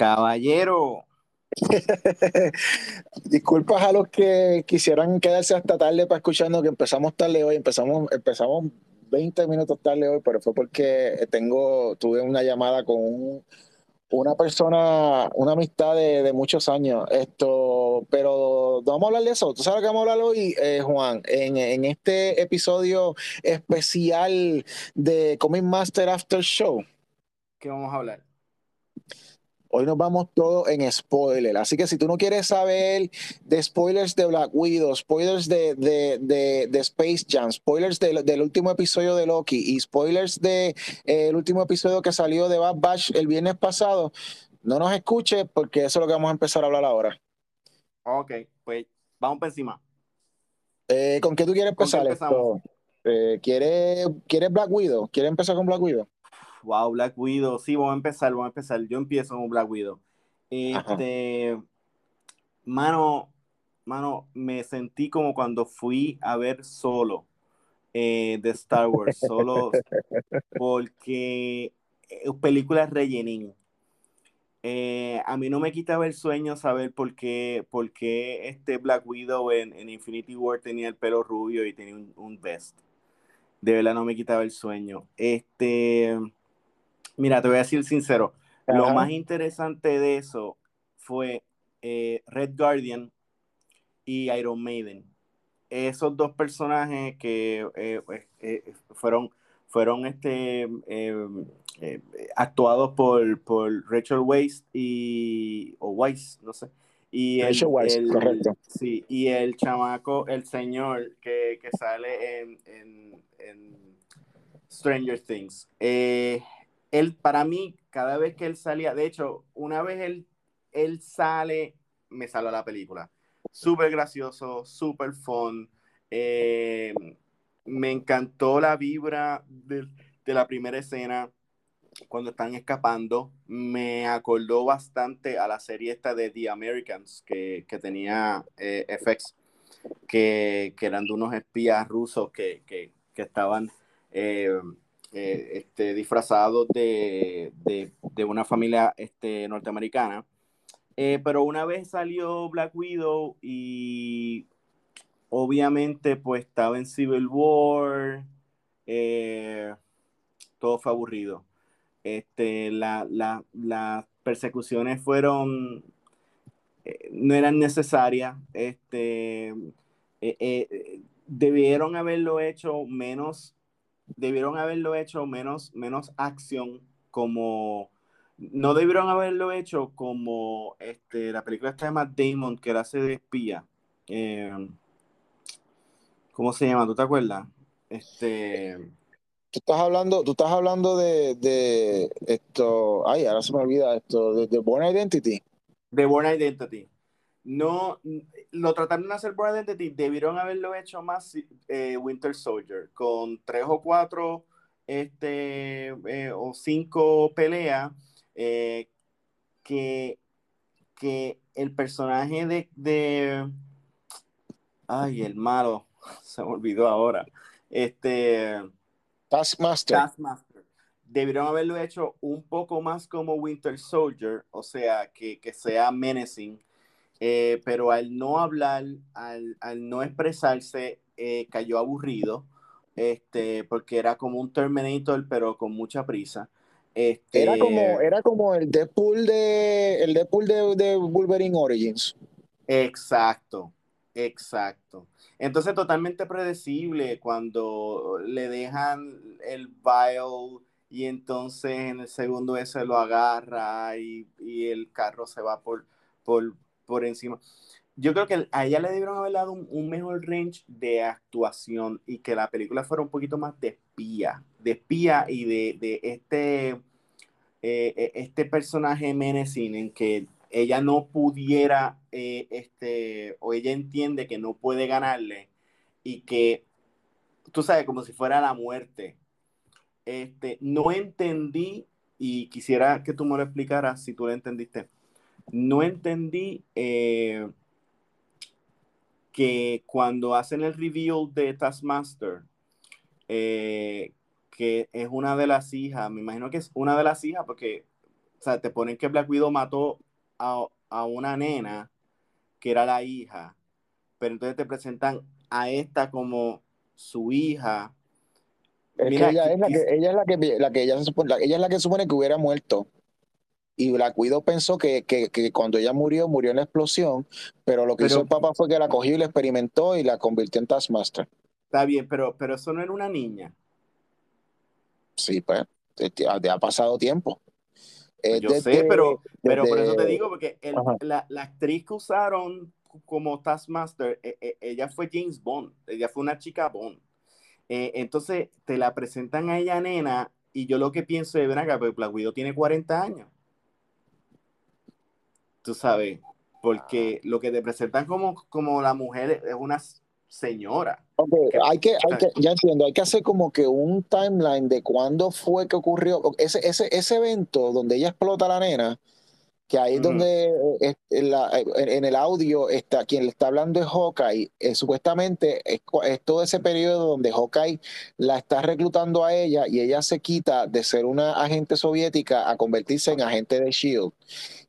Caballero. Disculpas a los que quisieran quedarse hasta tarde para escucharnos, que empezamos tarde hoy, empezamos, empezamos 20 minutos tarde hoy, pero fue porque tengo, tuve una llamada con una persona, una amistad de, muchos años. Esto, pero vamos a hablar de eso. ¿Tú sabes lo que vamos a hablar hoy, eh, Juan? En, en, este episodio especial de Comic Master After Show. ¿Qué vamos a hablar? Hoy nos vamos todo en spoiler. Así que si tú no quieres saber de spoilers de Black Widow, spoilers de, de, Space Jam, spoilers del último episodio de Loki y spoilers del de, eh, último episodio que salió de Bad Batch el viernes pasado, no nos escuche porque eso es lo que vamos a empezar a hablar ahora. Ok, pues vamos por encima. Eh, ¿Con qué tú quieres empezar esto? Eh, ¿quieres, ¿Quieres Black Widow? ¿Quieres empezar con Black Widow? Wow, Black Widow. Sí, vamos a empezar, vamos a empezar. Yo empiezo con Black Widow. Este, mano, mano, me sentí como cuando fui a ver solo eh, de Star Wars, solo porque eh, películas rellenín. Eh, a mí no me quitaba el sueño saber por qué, por qué este Black Widow en, Infinity War tenía el pelo rubio y tenía un, un vest. De verdad no me quitaba el sueño. Este, Mira, te voy a decir sincero. Lo más interesante de eso fue eh, Red Guardian y Iron Maiden. Esos dos personajes que eh, pues, eh, fueron, fueron este, actuados por, por Rachel Weisz y. o Weisz, no sé. Y el, correcto. Sí, y el chamaco, el señor que, sale en, en Stranger Things. Eh, él, para mí, cada vez que él salía, de hecho, una vez él, él sale, me sale la película. Súper gracioso, súper fun. Eh, me encantó la vibra de, la primera escena cuando están escapando. Me acordó bastante a la serie esta de The Americans que, tenía eh, FX, que, eran de unos espías rusos que, estaban eh, eh, este, disfrazados de, una familia este, norteamericana. Eh, pero una vez salió Black Widow y obviamente pues estaba en Civil War, eh, todo fue aburrido. Este, las persecuciones fueron, no eran necesarias, este, debieron haberlo hecho menos debieron haberlo hecho menos, menos acción, como no debieron haberlo hecho como este, la película esta de Matt Damon, que era hace de espía. Eh, ¿Cómo se llama? ¿Tú te acuerdas? Este. Tú estás hablando, tú estás hablando de, de esto. Ay, ahora se me olvida esto, de, de Born Identity. De Born Identity no lo trataron de hacer por Identity, debieron haberlo hecho más eh, Winter Soldier, con tres o cuatro este, eh, o cinco peleas eh, que, que el personaje de, de, ay, el malo, se me olvidó ahora, este, Taskmaster. Taskmaster. Debieron haberlo hecho un poco más como Winter Soldier, o sea, que, que sea menacing eh, pero al no hablar, al, no expresarse, eh, cayó aburrido, este, porque era como un Terminator, pero con mucha prisa. Este... Era, como, era como el Deadpool de, el Deadpool de, de Wolverine Origins. Exacto, exacto. Entonces, totalmente predecible cuando le dejan el vial y entonces en el segundo ese lo agarra y, y el carro se va por, por, por encima. Yo creo que a ella le debieron haber dado un, mejor range de actuación y que la película fuera un poquito más de espía, de espía y de, este, eh, e, este personaje menacing en que ella no pudiera, eh, este, o ella entiende que no puede ganarle y que, tú sabes, como si fuera la muerte. Este, no entendí y quisiera que tú me lo explicaras si tú lo entendiste no entendí eh, que cuando hacen el reveal de Taskmaster, eh, que es una de las hijas, me imagino que es una de las hijas porque o sea, te ponen que Black Widow mató a, a una nena que era la hija, pero entonces te presentan a esta como su hija. ella, es la que, ella es la que, la que ella, supone, ella es la que supone que hubiera muerto. Y Black Widow pensó que, que, que, cuando ella murió, murió en la explosión, pero lo que hizo el papá fue que la cogió y la experimentó y la convirtió en Taskmaster. Está bien, pero, pero eso no era una niña. Sí, pues, ha pasado tiempo. yo sé, pero, pero por eso te digo, porque la, la, actriz que usaron como Taskmaster, e, e, ella fue James Bond, ella fue una chica Bond. Eh, entonces te la presentan a ella nena y yo lo que pienso es, ven acá, pues Black Widow tiene 40 años. Tú sabes, porque lo que te presentan como, como la mujer es una señora. hay, que, hay que, ya entiendo, hay que hacer como que un timeline de cuándo fue que ocurrió ese, ese, ese evento donde ella explota a la nena que ahí es donde eh, eh, en, el audio está quien le está hablando es Hawkeye. Eh, supuestamente es, todo ese periodo donde Hawkeye la está reclutando a ella y ella se quita de ser una agente soviética a convertirse en agente de Shield.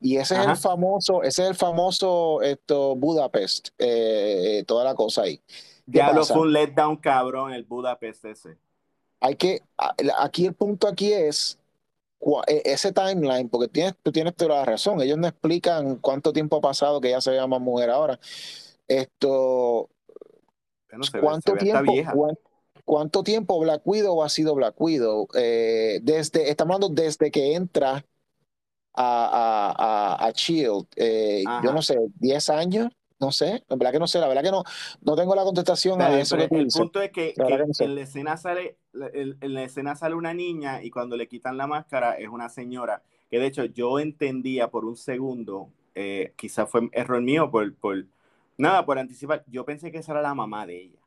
Y ese es el famoso, ese es el famoso esto Budapest, toda la cosa ahí. Ya lo fue un letdown cabrón el Budapest ese. Hay que, aquí el punto aquí es ese timeline, porque tienes, tú tienes toda la razón, ellos no explican cuánto tiempo ha pasado que ella se llama mujer ahora. Esto, ¿cuánto, tiempo, ¿cuánto, tiempo Black Widow ha sido Black Widow? Eh, desde, estamos hablando desde que entra a, a, a, Shield, eh, yo no sé, 10 años. No sé, la verdad que no sé, la verdad que no, no tengo la contestación a eso. el punto es que, en la escena sale, en la escena sale una niña y cuando le quitan la máscara es una señora. Que de hecho yo entendía por un segundo, eh, quizás fue error mío por, por, nada, por anticipar, yo pensé que esa era la mamá de ella.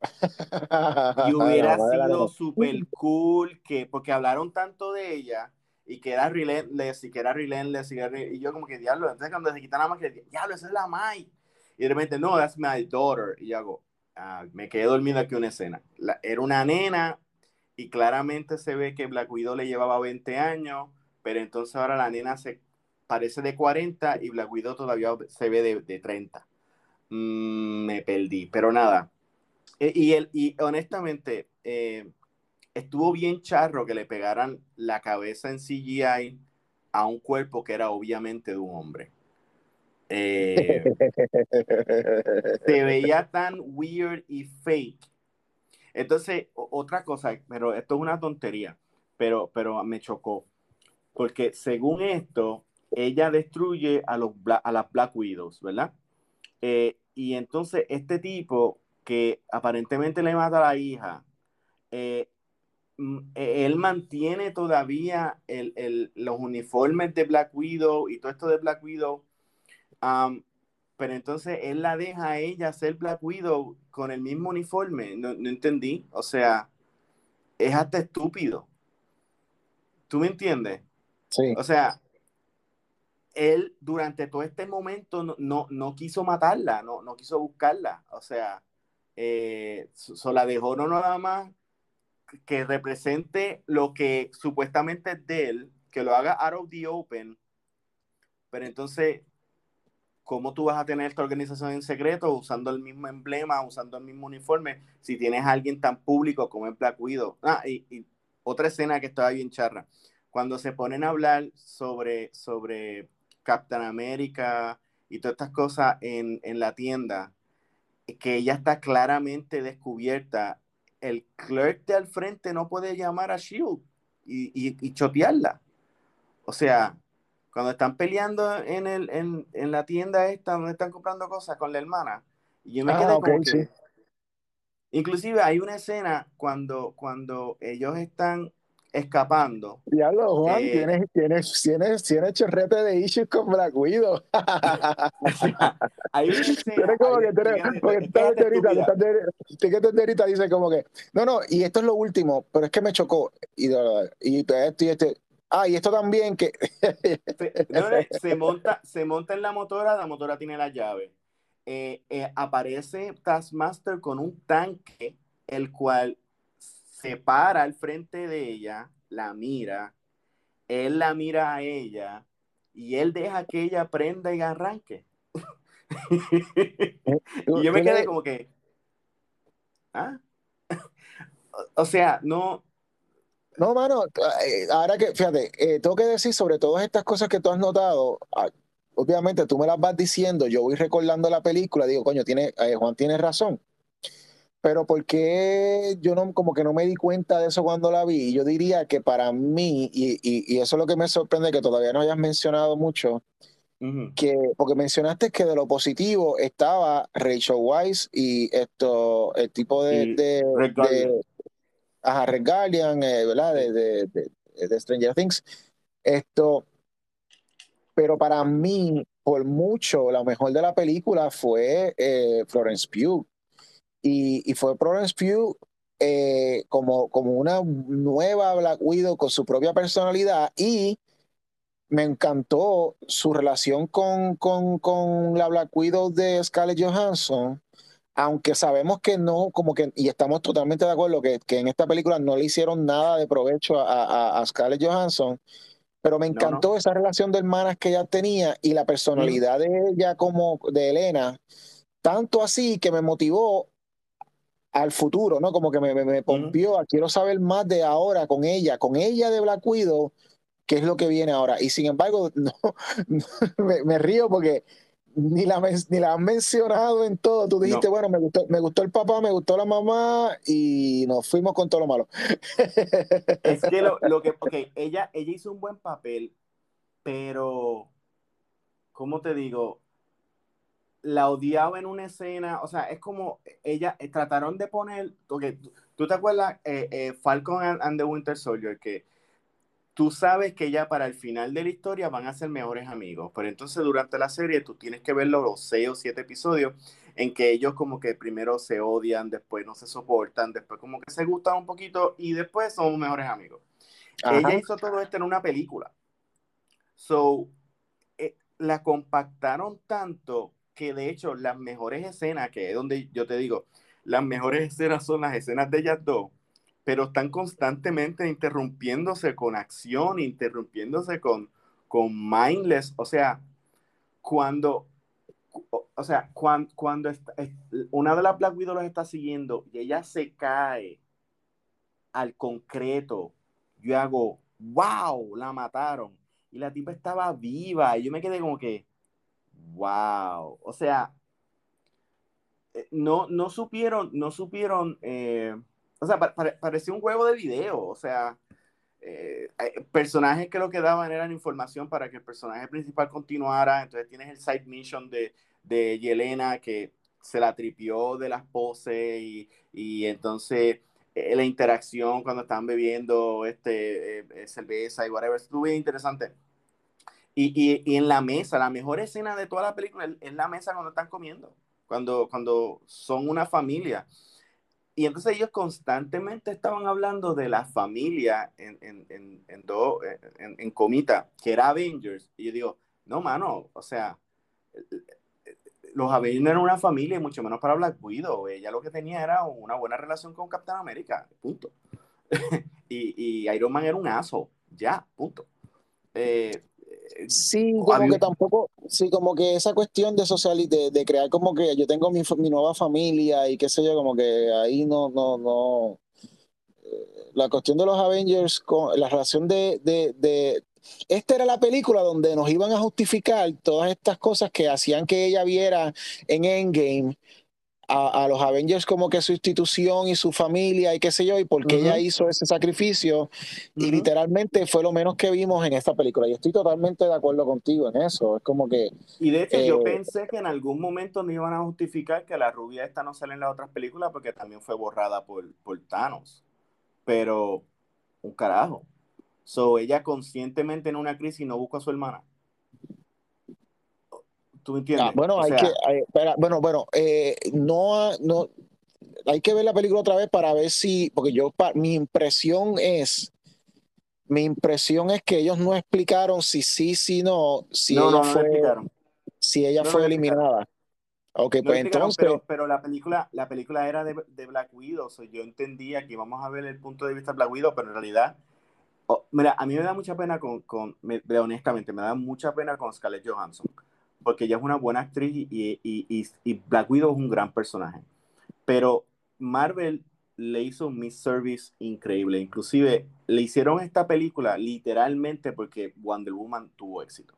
y hubiera sido súper cool que, porque hablaron tanto de ella y que era relentless, y que era relentless, y, yo como que, diablo, entonces cuando se quitan la máscara, diablo, esa es la Mai. Y de repente, no, that's my daughter. Y yo hago, ah, me quedé dormido aquí una escena. era una nena y claramente se ve que Black Widow le llevaba 20 años, pero entonces ahora la nena se parece de 40 y Black Widow todavía se ve de, de 30. Mm, me perdí, pero nada. E, y, el, y honestamente, eh, estuvo bien charro que le pegaran la cabeza en CGI a un cuerpo que era obviamente de un hombre. Eh, se veía tan weird y fake. Entonces, otra cosa, pero esto es una tontería, pero, pero me chocó. Porque según esto, ella destruye a, los, a las Black Widows, ¿verdad? Eh, y entonces este tipo que aparentemente le mata a la hija, eh, él mantiene todavía el, los uniformes de Black Widow y todo esto de Black Widow, pero entonces él la deja a ella ser Black Widow con el mismo uniforme. No, entendí. O sea, es hasta estúpido. ¿Tú me entiendes? Sí. O sea, él durante todo este momento no, no, quiso matarla, no, no quiso buscarla. O sea, eh, la dejó no nada más que represente lo que supuestamente es de él, que lo haga out of the open, pero entonces, ¿cómo tú vas a tener esta organización en secreto usando el mismo emblema, usando el mismo uniforme, si tienes a alguien tan público como el Black Widow? Ah, y, otra escena que estaba bien charra, cuando se ponen a hablar sobre, sobre Captain America y todas estas cosas en, en la tienda, que ella está claramente descubierta el clerk de al frente no puede llamar a Shield y, y, chotearla. O sea, cuando están peleando en, el, en, en, la tienda esta donde están comprando cosas con la hermana, y yo me ah, quedé Inclusive hay una escena cuando, cuando ellos están escapando. Diablo, Juan, eh, tienes, tienes, tienes, tienes chorrete de issues con Black Widow. hay Tienes como que, tienes, porque ahorita, dice como que, no, no, y esto es lo último, pero es que me chocó. Y, y esto y este. Ah, y esto también que. se, monta, se monta en la motora, la motora tiene la llave. Eh, eh, aparece Taskmaster con un tanque, el cual se para al frente de ella, la mira él la mira a ella y él deja que ella aprenda y arranque. y yo me quedé como que, ¿ah? o sea, no. No, mano, eh, ahora que, fíjate, eh, tengo que decir sobre todas estas cosas que tú has notado, ah, obviamente tú me las vas diciendo, yo voy recordando la película, digo, coño, tiene, eh, Juan tiene razón. Pero ¿por qué yo no, como que no me di cuenta de eso cuando la vi? Yo diría que para mí, y, y, eso es lo que me sorprende, que todavía no hayas mencionado mucho, que, porque mencionaste que de lo positivo estaba Rachel Weisz y esto, el tipo de... de, Red de ajá, Red Guardian, eh, ¿verdad? De, de, Stranger Things. Esto, pero para mí, por mucho, lo mejor de la película fue eh, Florence Pugh y, fue Florence Pugh eh, como, como una nueva Black Widow con su propia personalidad y me encantó su relación con, con, la Black Widow de Scarlett Johansson, aunque sabemos que no, como que, y estamos totalmente de acuerdo que, que en esta película no le hicieron nada de provecho a, a, Scarlett Johansson, pero me encantó esa relación de hermanas que ella tenía y la personalidad de ella como de Elena, tanto así que me motivó al futuro, ¿no? Como que me, me, pompió, quiero saber más de ahora con ella, con ella de Black Widow, qué es lo que viene ahora. Y sin embargo, no, me, río porque ni la, ni la han mencionado en todo. Tú dijiste, bueno, me gustó, me gustó el papá, me gustó la mamá y nos fuimos con todo lo malo. es que lo, lo que, ok, ella, ella hizo un buen papel, pero, ¿cómo te digo? La odiaba en una escena, o sea, es como ella, eh, trataron de poner, porque tú te acuerdas, eh, eh, Falcon and, the Winter Soldier, que tú sabes que ya para el final de la historia van a ser mejores amigos, pero entonces durante la serie tú tienes que ver los seis o siete episodios en que ellos como que primero se odian, después no se soportan, después como que se gustan un poquito y después son mejores amigos. Ella hizo todo esto en una película. So, la compactaron tanto que de hecho las mejores escenas, que es donde yo te digo, las mejores escenas son las escenas de ellas dos, pero están constantemente interrumpiéndose con acción, interrumpiéndose con, con mindless, o sea, cuando, o sea, cuando, cuando una de las Black Widow los está siguiendo y ella se cae al concreto, yo hago, wow, la mataron. Y la tipa estaba viva y yo me quedé como que, wow. O sea, eh, no, no supieron, no supieron, eh, o sea, un juego de video, o sea, eh, personajes que lo que daban eran información para que el personaje principal continuara, entonces tienes el side mission de, de Yelena que se la tripió de las poses y, y entonces la interacción cuando estaban bebiendo este, cerveza y whatever, estuvo bien interesante. Y, y, en la mesa, la mejor escena de toda la película es la mesa cuando están comiendo, cuando, cuando son una familia. Y entonces ellos constantemente estaban hablando de la familia en, en, en, en, en comita, que era Avengers. Y yo digo, no, mano, o sea, los Avengers no eran una familia, y mucho menos para Black Widow. Ella lo que tenía era una buena relación con Captain America, punto. y, y Iron Man era un aso, ya, punto. Eh, Sí, como que tampoco, sí, como que esa cuestión de social de, de crear como que yo tengo mi, mi, nueva familia y qué sé yo, como que ahí no, no, no. Eh, la cuestión de los Avengers, con la relación de, de, de esta era la película donde nos iban a justificar todas estas cosas que hacían que ella viera en Endgame a, los Avengers como que su institución y su familia y qué sé yo, y por qué ella hizo ese sacrificio. Y literalmente fue lo menos que vimos en esta película. Y estoy totalmente de acuerdo contigo en eso. Es como que... Y de hecho yo eh, pensé que en algún momento no iban a justificar que la rubia esta no sale en las otras películas porque también fue borrada por, por Thanos. Pero, un carajo. So, ella conscientemente en una crisis no busca a su hermana. ¿Tú entiendes? Ah, bueno, hay que, bueno, bueno, eh, no, no, hay que ver la película otra vez para ver si, porque yo, mi impresión es, mi impresión es que ellos no explicaron si sí, si no, si ella fue, si ella fue eliminada. Ok, pues entonces. Pero, la película, la película era de, Black Widow, yo entendía que íbamos a ver el punto de vista de Black Widow, pero en realidad Oh, mira, a mí me da mucha pena con, con honestamente, me da mucha pena con Scarlett Johansson, porque ella es una buena actriz y, y, y, y Black Widow es un gran personaje. Pero Marvel le hizo un service increíble. Inclusive le hicieron esta película literalmente porque Wonder Woman tuvo éxito.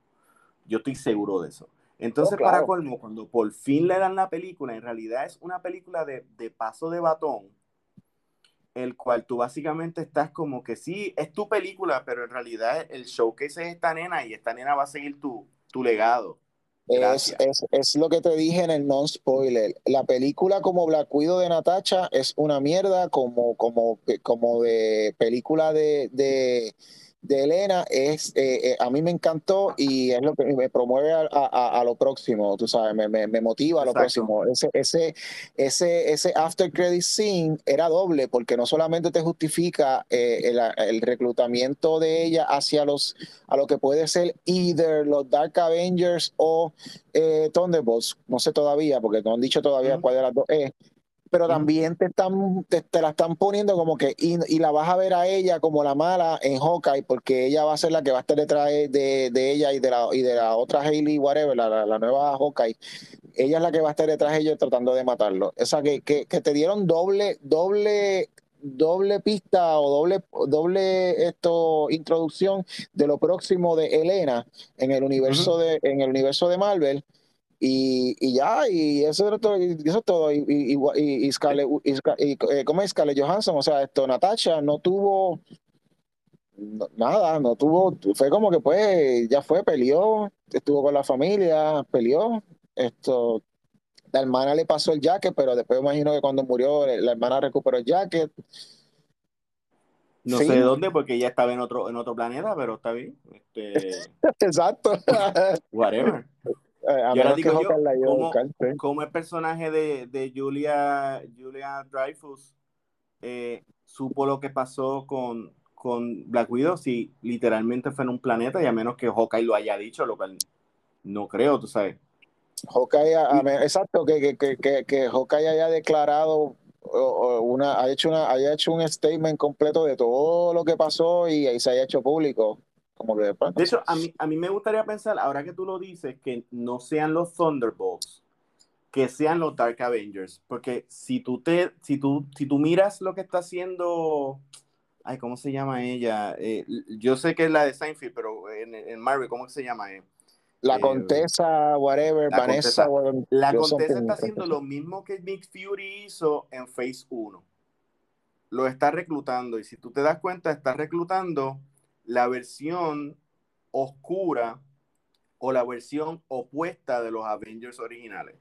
Yo estoy seguro de eso. Entonces, oh, para colmo, cuando por fin le dan la película, en realidad es una película de, de paso de batón el cual tú básicamente estás como que sí, es tu película, pero en realidad el showcase es esta nena y esta nena va a seguir tu, tu legado. Es, es, es, lo que te dije en el non-spoiler. La película como Black Widow de Natacha es una mierda como, como, como de película de, de de Elena es, eh, eh, a mí me encantó y es lo que me promueve a, a, lo próximo, tú sabes, me, me, me motiva a lo próximo. Ese, ese, ese, ese after credit scene era doble porque no solamente te justifica eh, el, el, reclutamiento de ella hacia los, a lo que puede ser either los Dark Avengers o Thunderbolts, no sé todavía porque no han dicho todavía cuál de las dos es, pero también te están te, la están poniendo como que y, la vas a ver a ella como la mala en Hawkeye porque ella va a ser la que va a estar detrás de, de ella y de la y de la otra Hailey whatever la, la, nueva Hawkeye. Ella es la que va a estar detrás de ellos tratando de matarlo. O sea que, que, te dieron doble doble doble pista o doble doble esto introducción de lo próximo de Elena en el universo de en el universo de Marvel y, y ya, y eso, es todo, y eso es todo. Y, y, y, y, Scarlett, y, eh, ¿cómo es Scarlett Johansson? O sea, esto, Natasha no tuvo nada, no tuvo, fue como que pues, ya fue, peleó, estuvo con la familia, peleó, esto, la hermana le pasó el jacket, pero después imagino que cuando murió la hermana recuperó el jacket. No sé dónde, porque ella estaba en otro, en otro planeta, pero está bien. Este... Exacto. Whatever. Eh, yo ahora digo yo, ¿cómo, el personaje de, de Julia, Julia Dreyfus eh, supo lo que pasó con, con Black Widow si literalmente fue en un planeta y a menos que Hawkeye lo haya dicho, lo cual no creo, tú sabes. Hawkeye, exacto, que, que, que, que Hawkeye haya declarado una, ha hecho una, haya hecho un statement completo de todo lo que pasó y ahí se haya hecho público de, hecho, a mí, a mí me gustaría pensar, ahora que tú lo dices, que no sean los Thunderbolts, que sean los Dark Avengers, porque si tú te, si tú, si tú miras lo que está haciendo, ay, ¿cómo se llama ella? Eh, yo sé que es la de Seinfeld, pero en, en Marvel, ¿cómo se llama? la eh, Contesa, whatever, Vanessa. la Contesa está haciendo lo mismo que Nick Fury hizo en Phase 1. Lo está reclutando y si tú te das cuenta, está reclutando la versión oscura o la versión opuesta de los Avengers originales.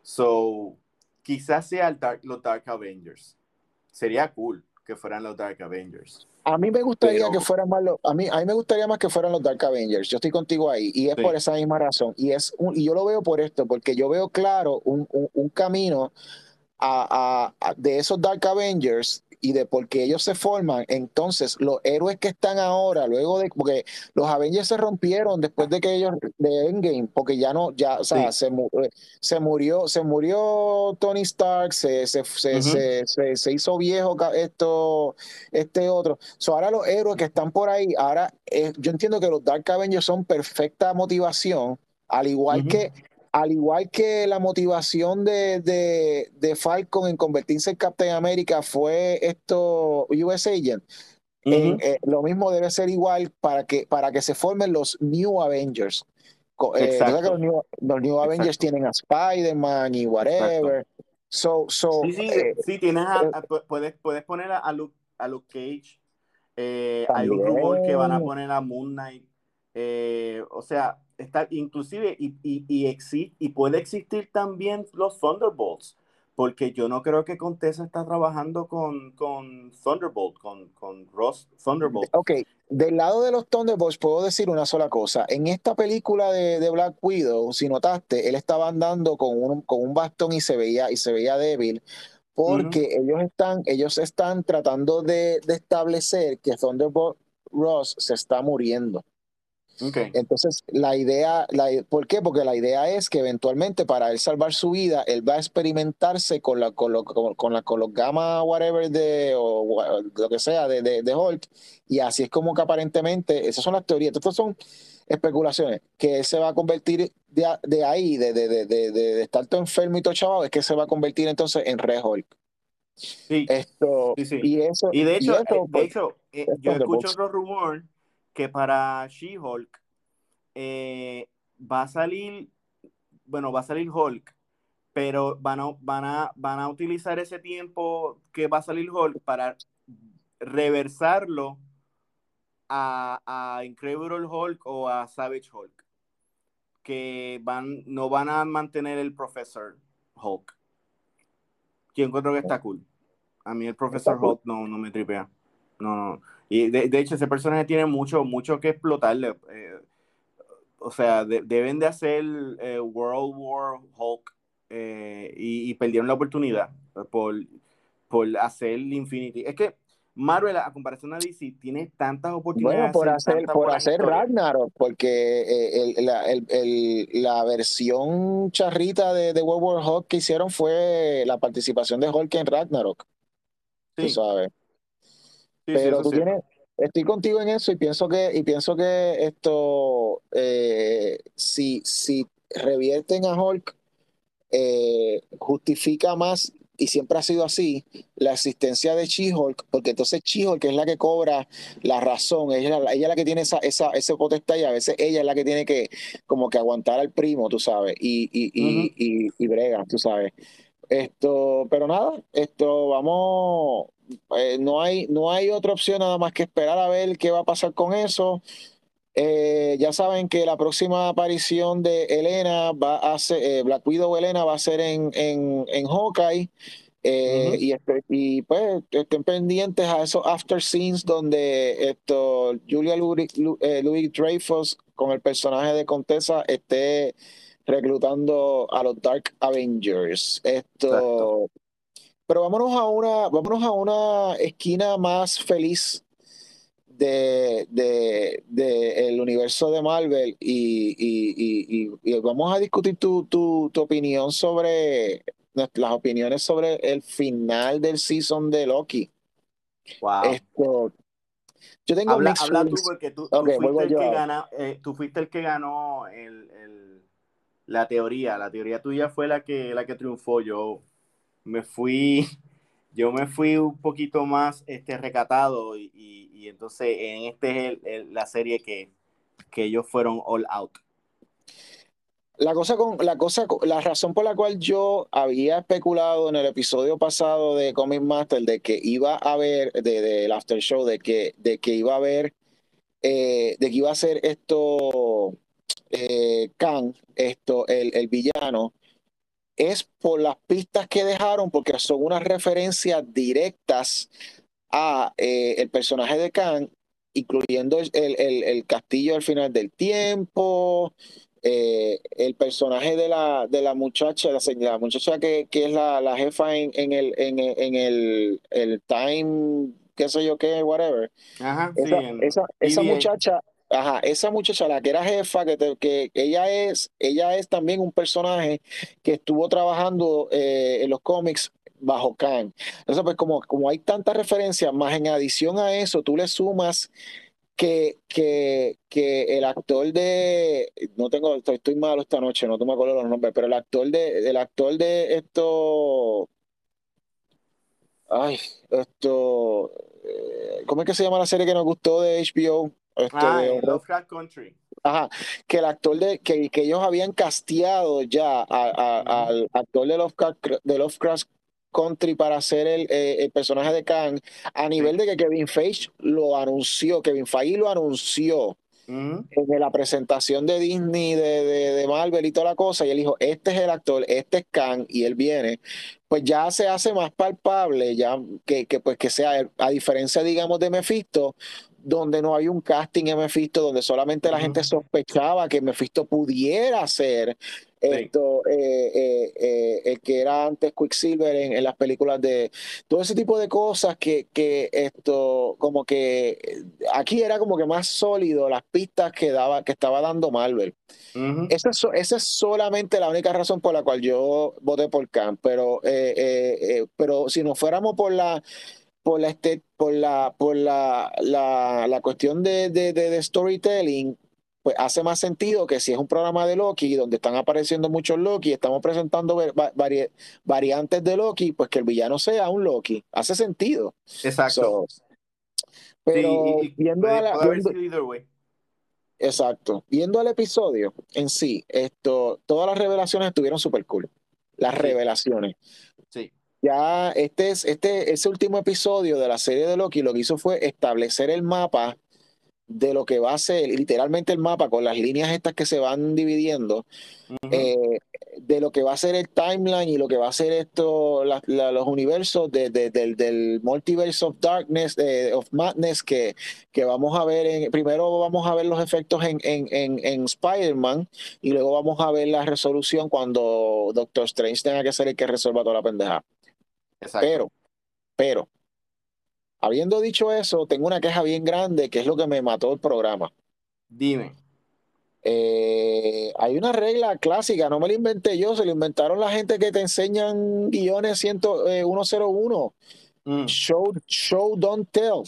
So, quizás sea los Dark Avengers. Sería cool que fueran los Dark Avengers. A mí me gustaría que fueran más los, a mí, a mí me gustaría más que fueran los Dark Avengers. Yo estoy contigo ahí y es por esa misma razón. Y es y yo lo veo por esto, porque yo veo claro un, un, camino a, de esos Dark Avengers y de por qué ellos se forman, entonces los héroes que están ahora, luego de, porque los Avengers se rompieron después de que ellos, de Endgame, porque ya no, ya, o sea, se, eh, se, murió, se murió Tony Stark, se, se, se, se hizo viejo esto, este otro. So, ahora los héroes que están por ahí, ahora eh, yo entiendo que los Dark Avengers son perfecta motivación, al igual que al igual que la motivación de, de, Falcon en convertirse en Captain America fue esto US Agent, eh, lo mismo debe ser igual para que, para que se formen los New Avengers. Eh, los New, Avengers tienen a Spider-Man y whatever. So, so, sí, sí, eh, sí tienes puedes, puedes poner a Luke, a Luke Cage. hay un rumor que van a poner a Moon Knight. o sea, está inclusive y, y, y, y puede existir también los Thunderbolts, porque yo no creo que Contessa está trabajando con, con Thunderbolt, con, con Ross Thunderbolt. Ok, del lado de los Thunderbolts puedo decir una sola cosa. En esta película de, de Black Widow, si notaste, él estaba andando con un, con un bastón y se veía, y se veía débil porque ellos, están, ellos están tratando de, de, establecer que Thunderbolt Ross se está muriendo. Entonces, la idea, la, ¿por qué? Porque la idea es que eventualmente para él salvar su vida, él va a experimentarse con, la, con, con, la, con los gamma, whatever, de, o lo que sea, de, de, de Hulk. Y así es como que aparentemente, esas son las teorías. Estas son especulaciones, que él se va a convertir de, de ahí, de, de, de, estar todo enfermo y todo chaval, es que se va a convertir entonces en Red Hulk. Sí. Esto, Y, eso, y de hecho, de pues, hecho eh, yo escucho otro rumor que para She-Hulk eh, va a salir, bueno, va a salir Hulk, pero van a, van, a, van a utilizar ese tiempo que va a salir Hulk para reversarlo a, Incredible Hulk o a Savage Hulk, que van, no van a mantener el Professor Hulk. Yo encuentro que está cool. A mí el Professor Hulk no, no me tripea. No, no. Y de, hecho, ese personaje tiene mucho, mucho que explotarle. Eh, o sea, deben de hacer eh, World War Hulk eh, y, y, perdieron la oportunidad por, por hacer Infinity. Es que Marvel, a comparación a DC, tiene tantas oportunidades. Bueno, por hacer, por hacer Ragnarok, porque el, la, el, la, versión charrita de, de, World War Hulk que hicieron fue la participación de Hulk en Ragnarok. Sí. Tú sabes. Pero tú tienes, estoy contigo en eso y pienso que, y pienso que esto, eh, si, si revierten a Hulk, eh, justifica más y siempre ha sido así, la existencia de She-Hulk, porque entonces She-Hulk es la que cobra la razón, ella, ella es la que tiene esa, esa, ese potestad y a veces ella es la que tiene que como que aguantar al primo, tú sabes, y, y, y, y, brega, tú sabes. Esto, pero nada, esto vamos, eh, no, hay, no hay otra opción nada más que esperar a ver qué va a pasar con eso. Eh, ya saben que la próxima aparición de Elena va a ser, eh, Black Widow Elena va a ser en, en, en Hawkeye. Eh, y, este, y, pues estén pendientes a esos after scenes donde esto Julia Louis, Louis Dreyfus con el personaje de Contessa esté reclutando a los Dark Avengers. Esto, pero vámonos a una, vámonos a una esquina más feliz de, de, el universo de Marvel y, vamos a discutir tu, tu, opinión sobre las opiniones sobre el final del season de Loki. Wow. Esto, yo tengo habla, habla tú porque tú, fuiste, el que gana, eh, tú fuiste el que ganó el, el, la teoría. La teoría tuya fue la que, la que triunfó. Yo me fui yo me fui un poquito más este, recatado y, y, entonces en este es la serie que, que ellos fueron all out. La cosa con la cosa la razón por la cual yo había especulado en el episodio pasado de Comic Master de que iba a haber de, del after show de que de que iba a haber eh, de que iba a ser esto eh, esto el, el villano es por las pistas que dejaron, porque son unas referencias directas a eh, el personaje de Khan, incluyendo el, el, castillo al final del tiempo, eh, el personaje de la, de la muchacha, la, muchacha que, que, es la, la jefa en, en, el, en, en el, el time, qué sé yo qué, whatever. Ajá, esa, esa, esa muchacha Ajá, esa muchacha, la que era jefa, que, que ella es, ella es también un personaje que estuvo trabajando eh, en los cómics bajo Khan. Entonces, pues como, como hay tantas referencias, más en adición a eso, tú le sumas que, que, que el actor de, no tengo, estoy, malo esta noche, no me acuerdo los nombres, pero el actor de, el actor de esto, ay, esto, eh, ¿cómo es que se llama la serie que nos gustó de HBO? Este, ah, Lovecraft Country. Ajá, que el actor de, que, que ellos habían casteado ya al actor de Lovecraft, de Lovecraft Country para hacer el, eh, el personaje de Kang, a nivel de que Kevin Feige lo anunció, Kevin Feige lo anunció en la presentación de Disney, de, de, Marvel y toda la cosa, y él dijo, este es el actor, este es Kang, y él viene, pues ya se hace más palpable, ya que, que pues que sea, a diferencia, digamos, de Mephisto, donde no hay un casting en Mephisto, donde solamente la gente sospechaba que Mephisto pudiera ser esto, eh, eh, eh, el que era antes Quicksilver en, las películas de todo ese tipo de cosas que, que, esto, como que aquí era como que más sólido las pistas que daba, que estaba dando Marvel. esa, es, esa, es, solamente la única razón por la cual yo voté por Khan, pero, pero si nos fuéramos por la por la, este, por la, por la, la, cuestión de, de, storytelling, pues hace más sentido que si es un programa de Loki donde están apareciendo muchos Loki, estamos presentando variantes de Loki, pues que el villano sea un Loki. Hace sentido. Exacto. pero viendo a la. exacto. Viendo al episodio en sí, esto, todas las revelaciones estuvieron súper cool. Las revelaciones. Ya este, es, este, ese último episodio de la serie de Loki lo que hizo fue establecer el mapa de lo que va a ser, literalmente el mapa con las líneas estas que se van dividiendo, eh, de lo que va a ser el timeline y lo que va a ser esto, los universos del, del, multiverse of darkness, eh, of madness, que, que vamos a ver, en, primero vamos a ver los efectos en, en, en, Spider-Man y luego vamos a ver la resolución cuando Doctor Strange tenga que ser el que resuelva toda la pendeja. Pero, pero, habiendo dicho eso, tengo una queja bien grande que es lo que me mató el programa. Dime. Eh, hay una regla clásica, no me la inventé yo, se la inventaron la gente que te enseñan guiones 101. Eh, mm. Show, show, don't tell.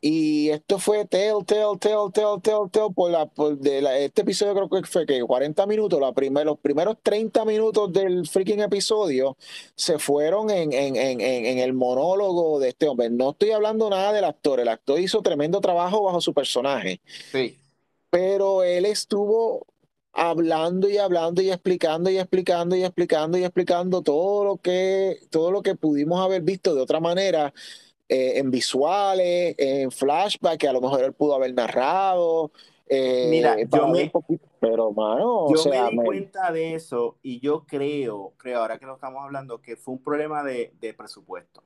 Y esto fue tell, tell, tell, tell, tell, tell, por la, por de la, este episodio creo que fue que 40 minutos, la primer, los primeros 30 minutos del freaking episodio se fueron en, en, en, en, el monólogo de este hombre. No estoy hablando nada del actor, el actor hizo tremendo trabajo bajo su personaje. Sí. Pero él estuvo hablando y hablando y explicando y explicando y explicando y explicando todo lo que, todo lo que pudimos haber visto de otra manera eh, en visuales, en flashback, que a lo mejor él pudo haber narrado. Eh, Mira, yo me, pero mano, yo me di cuenta de eso y yo creo, creo ahora que lo estamos hablando, que fue un problema de, presupuesto.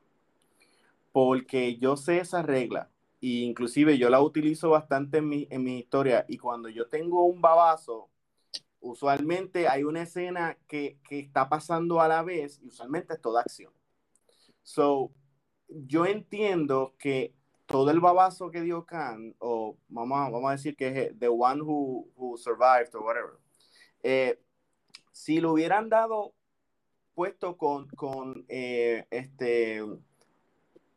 Porque yo sé esa regla, e inclusive yo la utilizo bastante en mi, en mi historia, y cuando yo tengo un babazo, usualmente hay una escena que, que está pasando a la vez, y usualmente es toda acción. So, yo entiendo que todo el babazo que dio Khan, o vamos a, vamos a decir que es the one who, who survived o whatever, eh, si lo hubieran dado puesto con, con eh, este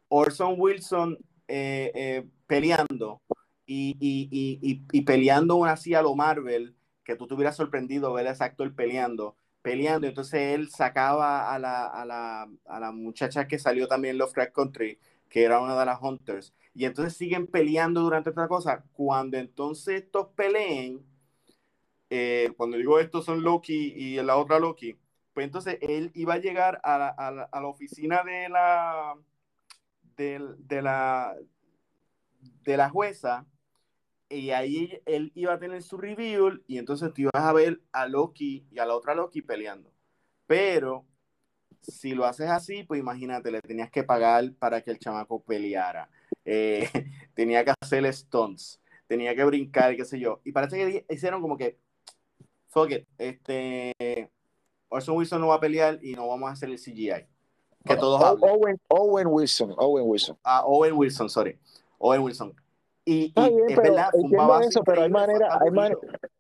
Orson Wilson eh, peleando y, y, y, y, peleando así a lo Marvel, que tú te hubieras sorprendido ver a ese actor peleando, peleando. Entonces él sacaba a la, a la, a la muchacha que salió también en Lovecraft Country, que era una de las Hunters. Y entonces siguen peleando durante otra cosa. Cuando entonces estos peleen, eh, cuando digo estos son Loki y la otra Loki, pues entonces él iba a llegar a la, a la, a la oficina de la, de, la, de la jueza y ahí él iba a tener su reveal y entonces tú ibas a ver a Loki y a la otra Loki peleando. Pero si lo haces así, pues imagínate, le tenías que pagar para que el chamaco peleara. Eh, tenía que hacer stunts, tenía que brincar, qué sé yo. Y parece que hicieron como que, fuck it, este, Orson Wilson no va a pelear y no vamos a hacer el CGI. Que todos Owen, Owen Wilson, Owen Wilson. Ah, Owen Wilson, sorry. Owen Wilson. Y, es verdad, entiendo eso, pero hay manera, hay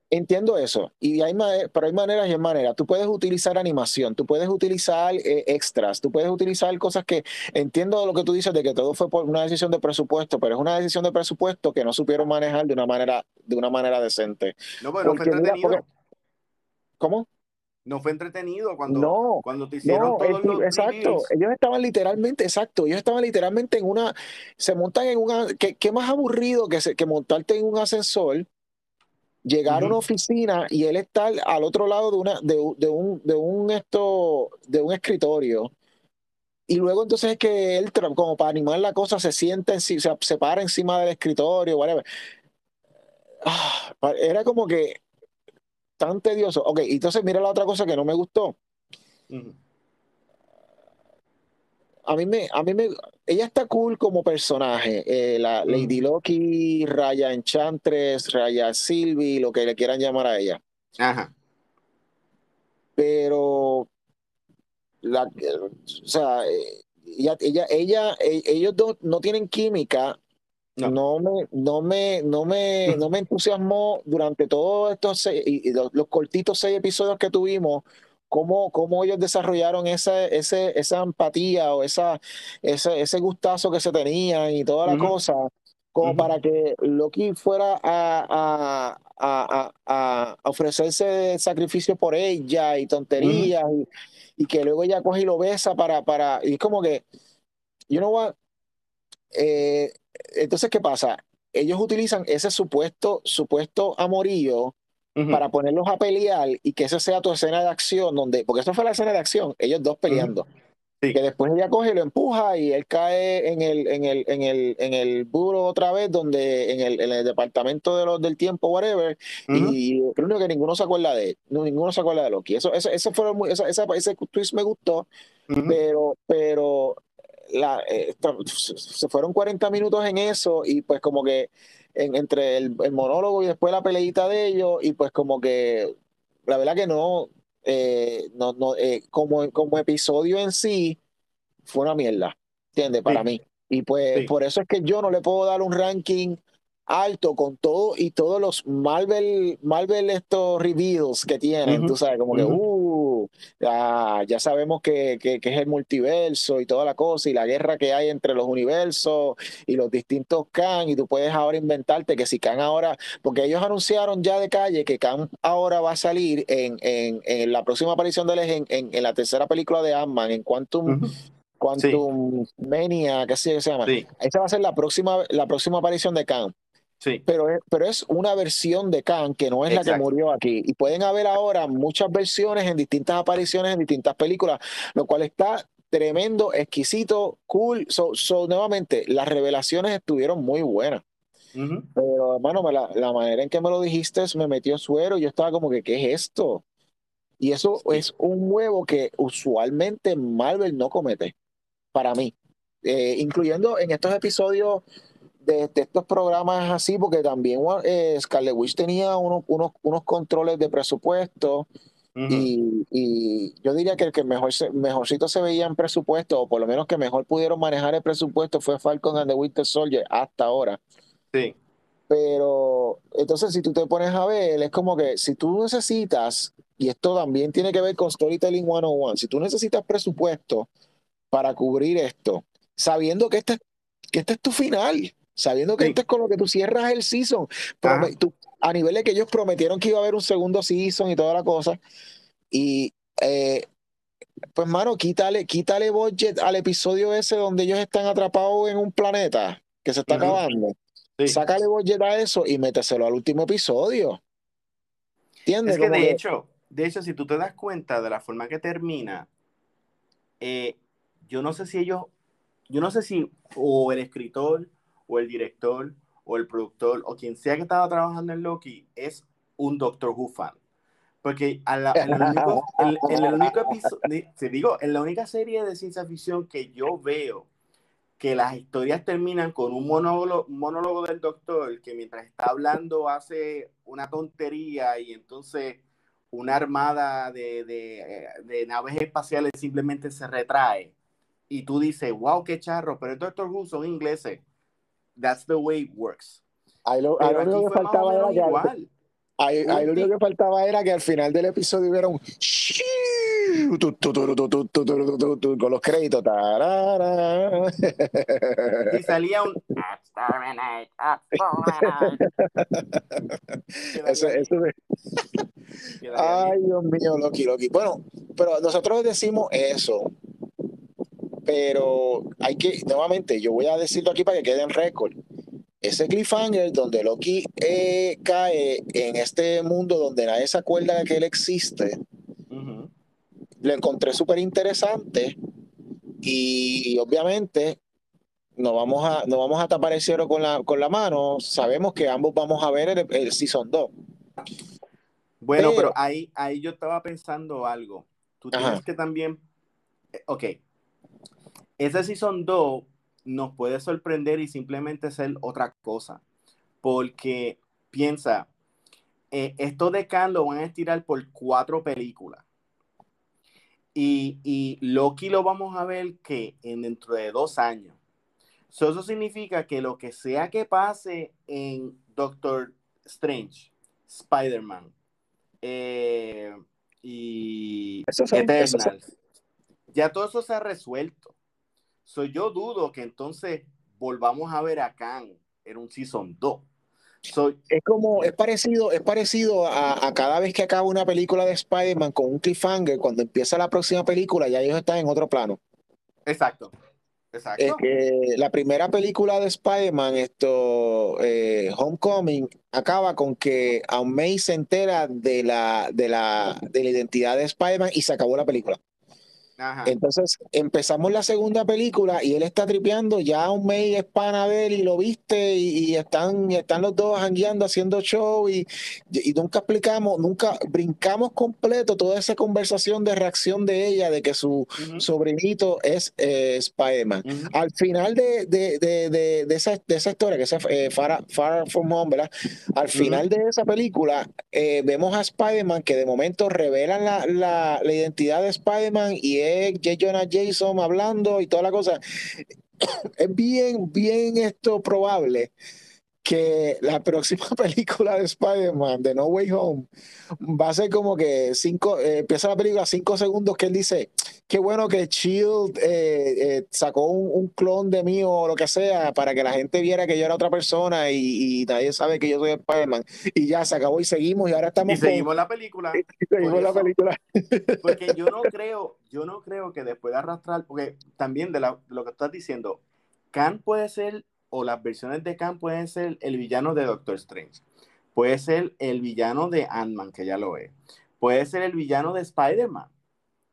entiendo eso, y hay pero hay maneras y hay maneras. Tú puedes utilizar animación, tú puedes utilizar eh, extras, tú puedes utilizar cosas que entiendo lo que tú dices de que todo fue por una decisión de presupuesto, pero es una decisión de presupuesto que no supieron manejar de una manera, de una manera decente. No, pero no fue entretenido. ¿Cómo? No fue entretenido cuando, cuando te hicieron todos los Exacto, ellos estaban literalmente, exacto, ellos estaban literalmente en una, se montan en una, ¿qué, qué más aburrido que, se, que montarte en un ascensor, llegar a una oficina y él estar al otro lado de, una, de, de, un, de, un, esto, de un escritorio. Y luego entonces es que él, como para animar la cosa, se sienta, en, se, se para encima del escritorio, whatever. Ah, era como que tan tedioso. Ok, entonces mira la otra cosa que no me gustó. a mí me, a mí me, ella está cool como personaje. Eh, la Lady Loki, Raya Enchantress, Raya Sylvie, lo que le quieran llamar a ella. Ajá. Pero, la, o sea, ella, ella, ella, e, ellos dos no tienen química. No. me, no me, no me, no me entusiasmó durante todos estos y los, los cortitos seis episodios que tuvimos cómo, cómo ellos desarrollaron esa, ese, esa empatía o esa, ese, ese gustazo que se tenían y toda la cosa, como para que Loki fuera a, a, a, a, ofrecerse sacrificio por ella y tonterías y, que luego ella coge y lo besa para, para, y es como que, you know what, eh, entonces, ¿qué pasa? Ellos utilizan ese supuesto, supuesto amorío para ponerlos a pelear y que esa sea tu escena de acción, donde, porque esto fue la escena de acción, ellos dos peleando. Que después ella coge y lo empuja y él cae en el, en el, en el, en el buro otra vez, donde, en el, en el departamento de los, del tiempo, whatever, y creo que ninguno se acuerda de él, no, ninguno se acuerda de Loki. Eso, eso, eso fue muy, esa, ese twist me gustó, pero, pero la, eh, se fueron 40 minutos en eso y pues como que entre el, monólogo y después la peleita de ellos, y pues como que la verdad que no, eh, no, no eh, como, como episodio en sí, fue una mierda, ¿entiendes? Para mí. Y pues por eso es que yo no le puedo dar un ranking alto con todo y todos los Marvel, Marvel estos reveals que tienen, tú sabes, como que, uh, ya, sabemos que, que, es el multiverso y toda la cosa y la guerra que hay entre los universos y los distintos Khan y tú puedes ahora inventarte que si Khan ahora, porque ellos anunciaron ya de calle que Khan ahora va a salir en, en, en la próxima aparición de él en, en, la tercera película de Ant-Man, en Quantum... Quantum Mania, ¿qué se llama? Esa va a ser la próxima, la próxima aparición de Khan. Pero, es, pero es una versión de Khan que no es la que murió aquí. Y pueden haber ahora muchas versiones en distintas apariciones, en distintas películas, lo cual está tremendo, exquisito, cool. So, nuevamente, las revelaciones estuvieron muy buenas. Pero, hermano, la, la, manera en que me lo dijiste me metió suero. Yo estaba como que, ¿qué es esto? Y eso es un huevo que usualmente Marvel no comete, para mí. Eh, incluyendo en estos episodios de, estos programas así, porque también eh, Scarlet Witch tenía unos, unos, unos controles de presupuesto y, y, yo diría que el que mejor mejorcito se veía en presupuesto, o por lo menos que mejor pudieron manejar el presupuesto, fue Falcon and the Winter Soldier hasta ahora. Sí. Pero entonces, si tú te pones a ver, es como que si tú necesitas, y esto también tiene que ver con Storytelling 101, si tú necesitas presupuesto para cubrir esto, sabiendo que este, que este es tu final, sabiendo que esto es con lo que tú cierras el season. a nivel de que ellos prometieron que iba a haber un segundo season y toda la cosa. Y eh, pues, mano, quítale, quítale budget al episodio ese donde ellos están atrapados en un planeta que se está acabando. Sácale budget a eso y méteselo al último episodio. ¿Entiendes? Es que de hecho, de hecho, si tú te das cuenta de la forma que termina, eh, yo no sé si ellos, yo no sé si o el escritor o el director o el productor o quien sea que estaba trabajando en Loki es un Doctor Who fan. Porque en, la única serie de ciencia ficción que yo veo que las historias terminan con un monólogo, monólogo del doctor que mientras está hablando hace una tontería y entonces una armada de, de, de naves espaciales simplemente se retrae y tú dices, wow, qué charro, pero el Doctor Who son ingleses That's the way it works. Ahí lo, ahí lo único que faltaba era que igual. Ahí, ahí lo único que faltaba era que al final del episodio hubiera un con los créditos. Y salía un eso, eso de... Ay, Dios mío, Loki, Loki. Bueno, pero nosotros decimos eso, pero hay que, nuevamente, yo voy a decirlo aquí para que quede en récord. Ese cliffhanger donde Loki eh, cae en este mundo donde nadie se acuerda de que él existe, lo encontré súper interesante y obviamente no vamos a, no vamos a tapar el cielo con la, con la mano. Sabemos que ambos vamos a ver el, el Season 2. Bueno, pero, ahí, ahí yo estaba pensando algo. Tú tienes que también, eh, ok, ese Season 2 nos puede sorprender y simplemente ser otra cosa. Porque piensa, eh, esto de Khan lo van a estirar por cuatro películas. Y, y, Loki lo vamos a ver que en dentro de dos años. eso significa que lo que sea que pase en Doctor Strange, Spider-Man eh, y Eternals, ya todo eso se ha resuelto. So, yo dudo que entonces volvamos a ver a Khan en un Season 2 es como, es parecido, es parecido a, cada vez que acaba una película de Spider-Man con un cliffhanger, cuando empieza la próxima película, ya ellos están en otro plano. Exacto. Exacto. la primera película de Spider-Man, esto, eh, Homecoming, acaba con que Aunt May se entera de la, de la, de la identidad de Spider-Man y se acabó la película. Entonces empezamos la segunda película y él está tripeando, ya un mes es pana de él y lo viste y, están, están los dos jangueando, haciendo show y, y, nunca explicamos, nunca brincamos completo toda esa conversación de reacción de ella de que su sobrinito es eh, Spider-Man. Al final de, de, de, de, esa, de esa historia, que es eh, Far, From Home, ¿verdad? Al final de esa película eh, vemos a Spider-Man que de momento revelan la, la, la identidad de Spider-Man y J. Jonah Jason hablando y toda la cosa. Es bien, bien esto probable que la próxima película de Spider-Man, de No Way Home, va a ser como que cinco, eh, empieza la película cinco segundos que él dice, qué bueno que Shield eh, eh, sacó un, clon de mí o lo que sea para que la gente viera que yo era otra persona y, nadie sabe que yo soy Spider-Man. Y ya se acabó y seguimos y ahora estamos... Y seguimos la película. seguimos la película. Porque yo no creo, yo no creo que después de arrastrar, porque también de, de lo que estás diciendo, Khan puede ser o las versiones de Khan pueden ser el villano de Doctor Strange, puede ser el villano de Ant-Man, que ya lo es, puede ser el villano de Spider-Man.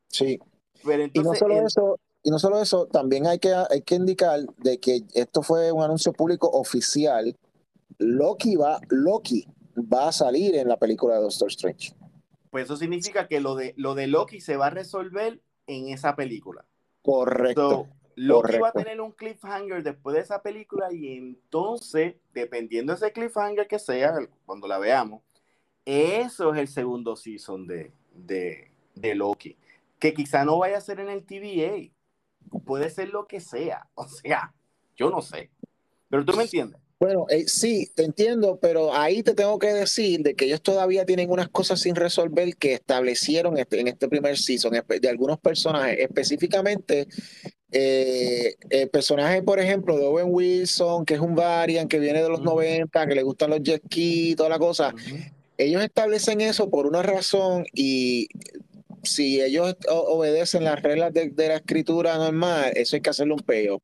Sí. y no solo eso, y no solo eso, también hay que, hay que indicar de que esto fue un anuncio público oficial. Loki va, Loki va a salir en la película de Doctor Strange. Pues eso significa que lo de, lo de Loki se va a resolver en esa película. Correcto. Loki va a tener un cliffhanger después de esa película y entonces, dependiendo de ese cliffhanger que sea, cuando la veamos, eso es el segundo season de, de, Loki. Que quizá no vaya a ser en el TVA. Puede ser lo que sea. O sea, yo no sé. Pero tú me entiendes. Bueno, eh, sí, te entiendo, pero ahí te tengo que decir de que ellos todavía tienen unas cosas sin resolver que establecieron este, en este primer season de algunos personajes, específicamente eh, el personaje, por ejemplo, de Owen Wilson, que es un variant que viene de los 90, que le gustan los jet skis y toda la cosa, ellos establecen eso por una razón y si ellos obedecen las reglas de, la escritura normal, eso hay que hacerle un payoff.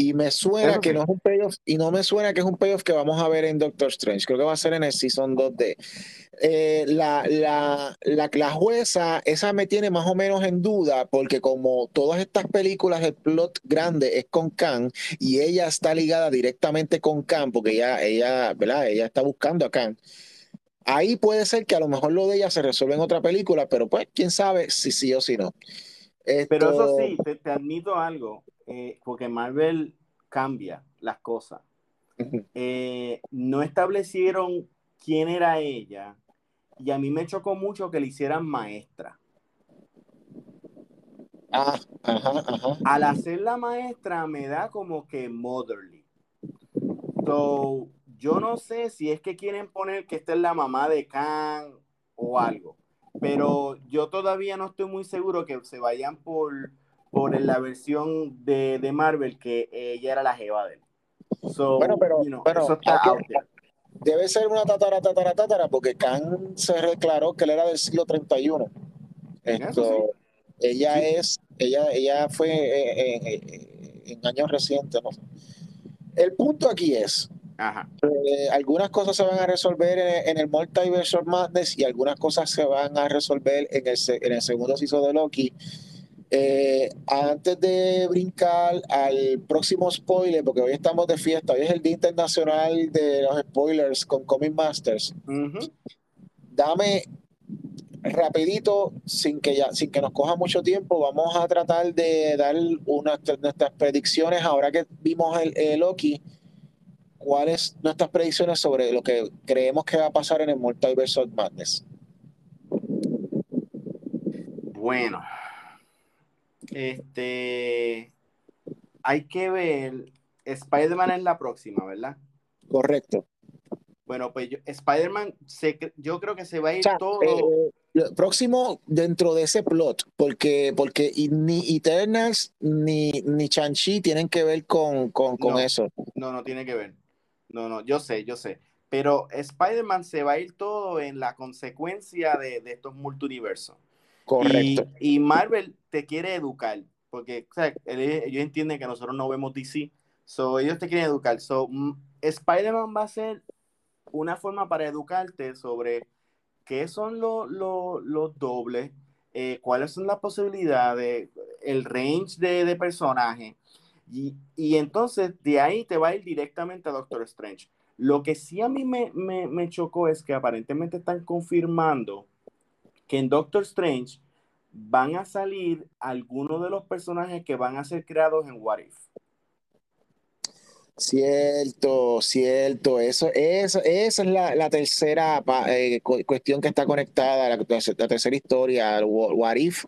Y me suena que no es un payoff, y no me suena que es un payoff que vamos a ver en Doctor Strange. Creo que va a ser en el Season 2 de. Eh, la, la, la, la, jueza, esa me tiene más o menos en duda, porque como todas estas películas, el plot grande es con Khan y ella está ligada directamente con Khan, porque ella, ella, ¿verdad? ella está buscando a Khan. Ahí puede ser que a lo mejor lo de ella se resuelve en otra película, pero pues quién sabe si sí o si no. Pero eso sí, te, admito algo, eh, porque Marvel cambia las cosas. Eh, no establecieron quién era ella y a mí me chocó mucho que le hicieran maestra. Ah, Al hacer la maestra me da como que motherly. So, yo no sé si es que quieren poner que esta es la mamá de Khan o algo, pero yo todavía no estoy muy seguro que se vayan por, por la versión de, de Marvel que ella era la jeva de él. bueno, pero, eso está debe ser una tatara, tatara, tatara, porque Khan se declaró que él era del siglo 31. Esto, Ella es, ella, ella fue eh, eh, eh, en años recientes, no El punto aquí es, algunas cosas se van a resolver en, el Multiverse of Madness y algunas cosas se van a resolver en el, en el segundo siso de Loki eh, antes de brincar al próximo spoiler, porque hoy estamos de fiesta, hoy es el Día Internacional de los Spoilers con Comic Masters. Dame rapidito, sin que ya, sin que nos coja mucho tiempo, vamos a tratar de dar unas nuestras predicciones ahora que vimos el, Loki. ¿Cuáles nuestras predicciones sobre lo que creemos que va a pasar en el Multiverse of Madness? Bueno, este hay que ver. Spider-Man es la próxima, ¿verdad? Correcto. Bueno, pues Spider-Man, yo creo que se va a ir todo. Eh, próximo dentro de ese plot, porque, porque ni Eternals ni, ni Chanchi tienen que ver con, eso. No, no tiene que ver. No, no, yo sé, yo sé. Pero Spider-Man se va a ir todo en la consecuencia de, estos multiversos. Correcto. Y, Marvel te quiere educar, porque ellos entienden que nosotros no vemos DC, so ellos te quieren educar. So, Spider-Man va a ser una forma para educarte sobre qué son los dobles, eh, cuáles son las posibilidades, el range de, de personajes. Y, entonces de ahí te va a ir directamente a Doctor Strange. Lo que sí a mí me, me, chocó es que aparentemente están confirmando que en Doctor Strange van a salir algunos de los personajes que van a ser creados en What If. Cierto, cierto. Eso, eso esa es la, tercera eh, cuestión que está conectada, la, la tercera historia, What If.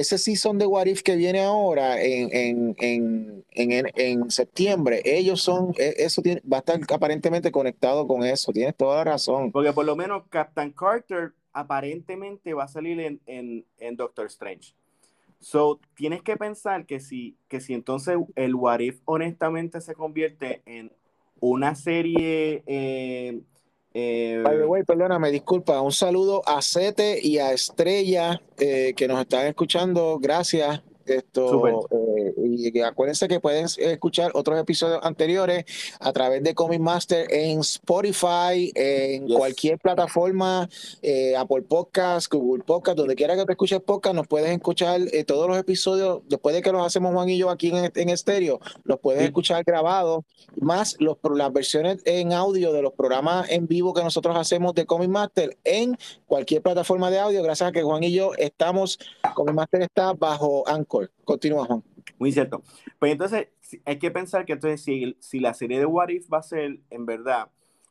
Ese season de What If que viene ahora en, en, septiembre, ellos son, e, eso va a estar aparentemente conectado con eso. Tienes toda la razón. Porque por lo menos Captain Carter aparentemente va a salir en, en Doctor Strange. So, tienes que pensar que si, que si entonces el What If honestamente se convierte en una serie... Eh, eh, By the way, perdóname, disculpa. Un saludo a Sete y a Estrella eh, que nos están escuchando. Gracias. Esto, eh, y acuérdense que pueden escuchar otros episodios anteriores a través de Comic Master en Spotify, en cualquier plataforma, eh, Apple Podcast, Google Podcast, donde quiera que te escuches podcast, nos puedes escuchar eh, todos los episodios después de que los hacemos Juan y yo aquí en, en estéreo, los puedes escuchar grabados, más los, las versiones en audio de los programas en vivo que nosotros hacemos de Comic Master en cualquier plataforma de audio, gracias a que Juan y yo estamos, Comic Master está bajo Anchor Continúa, Juan. Muy cierto. Pues entonces, hay que pensar que entonces si, si la serie de What If va a ser, en verdad,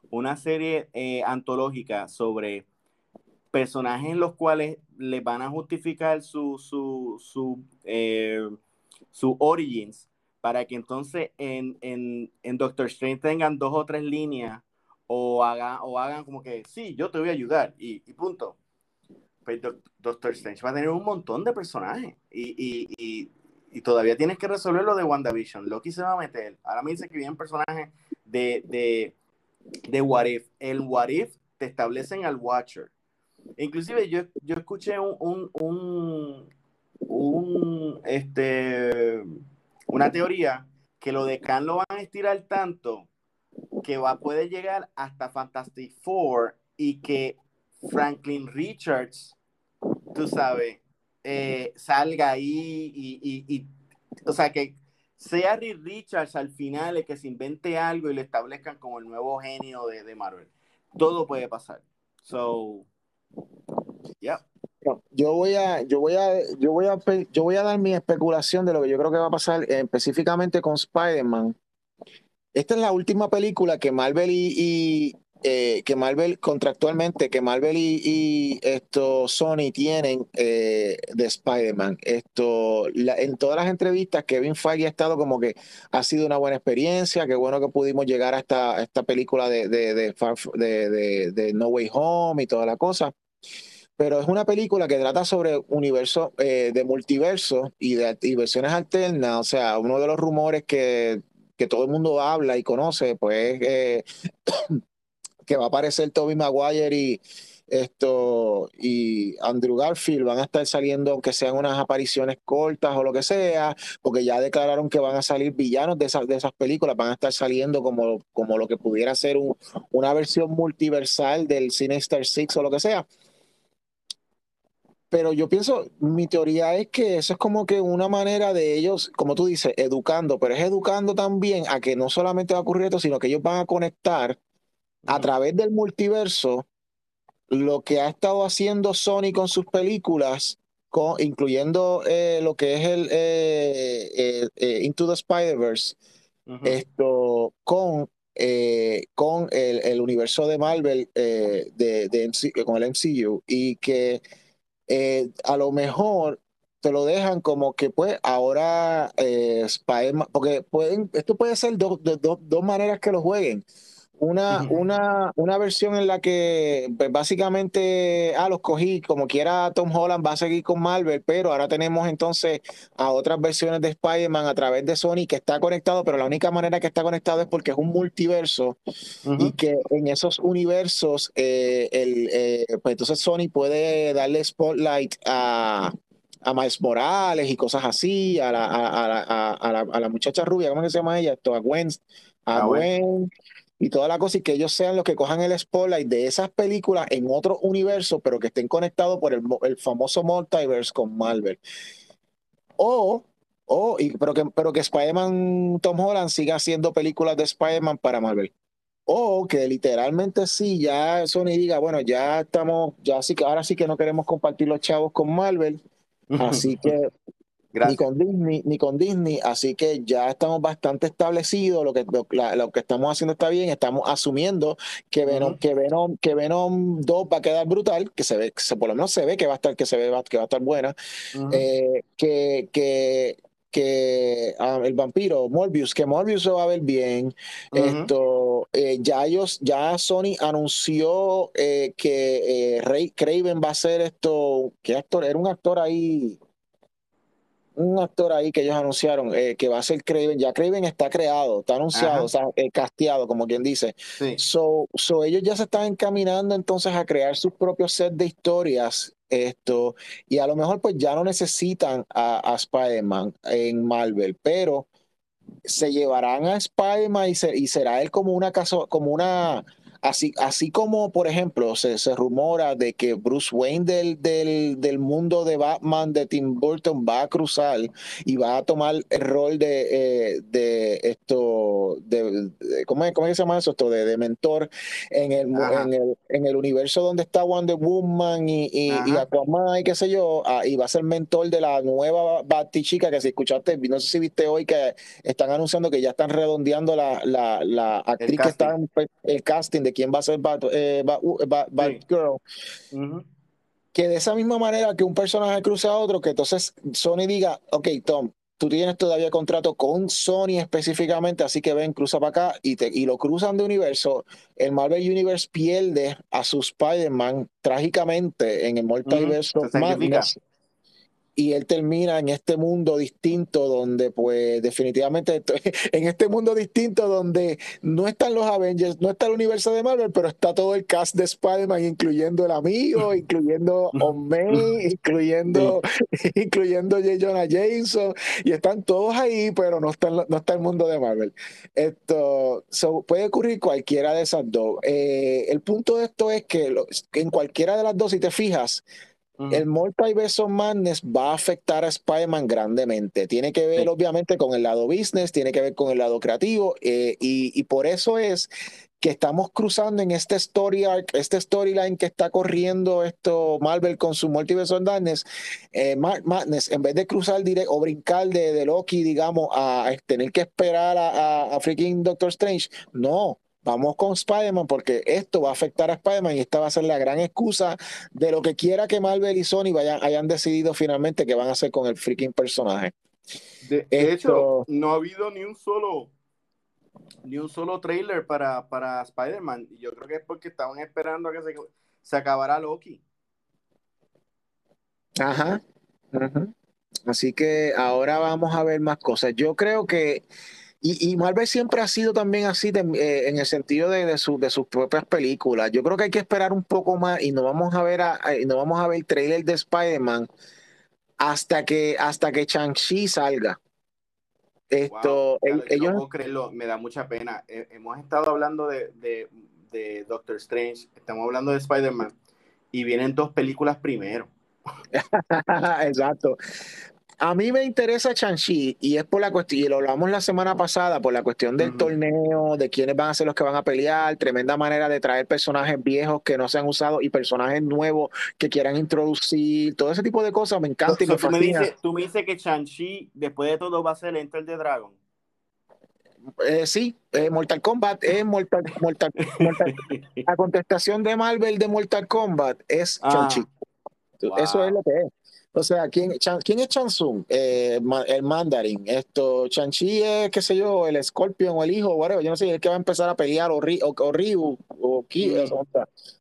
una serie eh, antológica sobre personajes en los cuales les van a justificar su, su, su, eh, su origins para que entonces en, en, en, Doctor Strange tengan dos o tres líneas o hagan, o hagan como que, sí, yo te voy a ayudar y punto. Doctor Strange va a tener un montón de personajes y, todavía tienes que resolver lo de WandaVision. Loki se va a meter. Ahora me dice que vienen personajes de, de, de What If. El What If te establecen al Watcher. Inclusive yo, yo escuché un, un, este, una teoría que lo de Khan lo van a estirar tanto que va poder llegar hasta Fantastic Four y que Franklin Richards, tú sabes, eh, salga ahí y, o sea, que sea Rick Richards al final el que se invente algo y lo establezcan como el nuevo genio de, Marvel. Todo puede pasar. So, yeah. Yo voy a, yo voy a, yo voy a, yo voy a dar mi especulación de lo que yo creo que va a pasar eh, específicamente con Spider-Man. Esta es la última película que Marvel y, eh, que Marvel contractualmente, que Marvel y, esto Sony tienen eh, de Spider-Man. Esto, en todas las entrevistas, Kevin Feige ha estado como que ha sido una buena experiencia, qué bueno que pudimos llegar a esta, esta película de, de, de, de, No Way Home y toda la cosa. Pero es una película que trata sobre universo, eh, de multiverso y de versiones alternas. O sea, uno de los rumores que, que todo el mundo habla y conoce, pues que va a aparecer Toby Maguire y esto y Andrew Garfield van a estar saliendo aunque sean unas apariciones cortas o lo que sea, porque ya declararon que van a salir villanos de esas, de esas películas, van a estar saliendo como, como lo que pudiera ser una versión multiversal del Sinister Six o lo que sea. Pero yo pienso, mi teoría es que eso es como que una manera de ellos, como tú dices, educando, pero es educando también a que no solamente va a ocurrir esto, sino que ellos van a conectar a través del multiverso lo que ha estado haciendo Sony con sus películas, con, incluyendo eh, lo que es el eh, eh, Into the Spider-Verse, esto con, con el, universo de Marvel de, de con el MCU y que a lo mejor te lo dejan como que pues ahora Spider-Man, porque pueden, esto puede ser de dos maneras que lo jueguen una, una, una versión en la que pues, básicamente, ah, los cogí, como quiera Tom Holland va a seguir con Marvel, pero ahora tenemos entonces a otras versiones de Spider-Man a través de Sony que está conectado, pero la única manera que está conectado es porque es un multiverso y que en esos universos, eh, el, eh, pues entonces Sony puede darle spotlight a, a Miles Morales y cosas así, a la, a, a, a, la, a la, muchacha rubia, ¿cómo se llama ella? Esto, a Gwen, a ah, Gwen y toda la cosa y que ellos sean los que cojan el spotlight de esas películas en otro universo, pero que estén conectados por el, el famoso multiverse con Marvel. O, o y, pero que, pero que Spider-Man Tom Holland siga haciendo películas de Spider-Man para Marvel. O que literalmente sí, ya Sony diga, bueno, ya estamos, ya sí que ahora sí que no queremos compartir los chavos con Marvel. Así que ni con Disney, ni con Disney, así que ya estamos bastante establecidos, lo que, lo, que estamos haciendo está bien, estamos asumiendo que Venom, que Venom, que Venom 2 va a quedar brutal, que se ve, que por lo menos se ve que va a estar, que se ve que va a estar buena, eh, que, que, que ah, el vampiro Morbius, que Morbius se va a ver bien. Esto, eh, ya ellos, ya Sony anunció eh, que Ray Craven va a ser esto, ¿qué actor? Era un actor ahí un actor ahí que ellos anunciaron eh, que va a ser Craven. Ya Craven está creado, está anunciado, o sea, eh, casteado, como quien dice. So, so, ellos ya se están encaminando entonces a crear sus propios set de historias. Esto, y a lo mejor pues ya no necesitan a, a Spider-Man en Marvel, pero se llevarán a Spider-Man y, y será él como una, como una Así, así como, por ejemplo, se, se rumora de que Bruce Wayne del, del, del, mundo de Batman de Tim Burton va a cruzar y va a tomar el rol de, eh, de esto, de, ¿cómo, es, ¿cómo, se llama eso? Esto de, de mentor en el, en el, en, el, universo donde está Wonder Woman y, y, y Aquaman y qué sé yo, ah, y va a ser mentor de la nueva Batichica que si escuchaste, no sé si viste hoy que están anunciando que ya están redondeando la, la, la actriz que está en el casting de quién va a ser eh, Batgirl. Que de esa misma manera que un personaje cruce a otro, que entonces Sony diga, ok, Tom, tú tienes todavía contrato con Sony específicamente, así que ven, cruza para acá y, te, y lo cruzan de universo. El Marvel Universe pierde a su Spider-Man trágicamente en el multiverso y él termina en este mundo distinto donde pues definitivamente en este mundo distinto donde no están los Avengers, no está el universo de Marvel, pero está todo el cast de Spider-Man, incluyendo el amigo, incluyendo May, incluyendo, incluyendo J. Jonah Jameson, y están todos ahí, pero no está, no está el mundo de Marvel. Esto puede ocurrir cualquiera de esas dos. Eh, el punto de esto es que en cualquiera de las dos, si te fijas, el Multiverse of Madness va a afectar a Spider-Man grandemente. Tiene que ver, obviamente, con el lado business, tiene que ver con el lado creativo, eh, y, por eso es que estamos cruzando en este story arc, este storyline que está corriendo esto Marvel con su Multiverse of Madness, eh, Madness, en vez de cruzar directo o brincar de, Loki, digamos, a, tener que esperar a, a freaking Doctor Strange, no vamos con Spider-Man porque esto va a afectar a Spider-Man y esta va a ser la gran excusa de lo que quiera que Marvel y Sony vayan, hayan decidido finalmente que van a hacer con el freaking personaje. De, hecho, no ha habido ni un solo ni un solo trailer para, para Spider-Man. Y yo creo que es porque estaban esperando a que se, se acabara Loki. Ajá. Así que ahora vamos a ver más cosas. Yo creo que y, Marvel siempre ha sido también así eh, en el sentido de, de, sus propias películas. Yo creo que hay que esperar un poco más y no vamos a ver a, no vamos a ver el trailer de Spider-Man hasta que hasta que Shang-Chi salga. Esto, ellos... creerlo, me da mucha pena. hemos estado hablando de, de, Doctor Strange, estamos hablando de Spider-Man y vienen dos películas primero. Exacto. A mí me interesa Chanchi y es por la cuestión, y lo hablamos la semana pasada, por la cuestión del torneo, de quiénes van a ser los que van a pelear, tremenda manera de traer personajes viejos que no se han usado y personajes nuevos que quieran introducir, todo ese tipo de cosas me encanta y me tú, me dices, tú me dices que Chanchi, después de todo, va a ser Enter the Dragon. Eh, sí, eh, Mortal Kombat es Mortal, Mortal, La contestación de Marvel de Mortal Kombat es ah, Eso es lo que es. O sea, ¿quién, ¿quién es Chansung? Eh, el mandarín. Esto, Chanchi es, qué sé yo, el Scorpion o el hijo, whatever. Yo no sé, el que va a empezar a pelear, o, o, Ryu, o Ki, mm.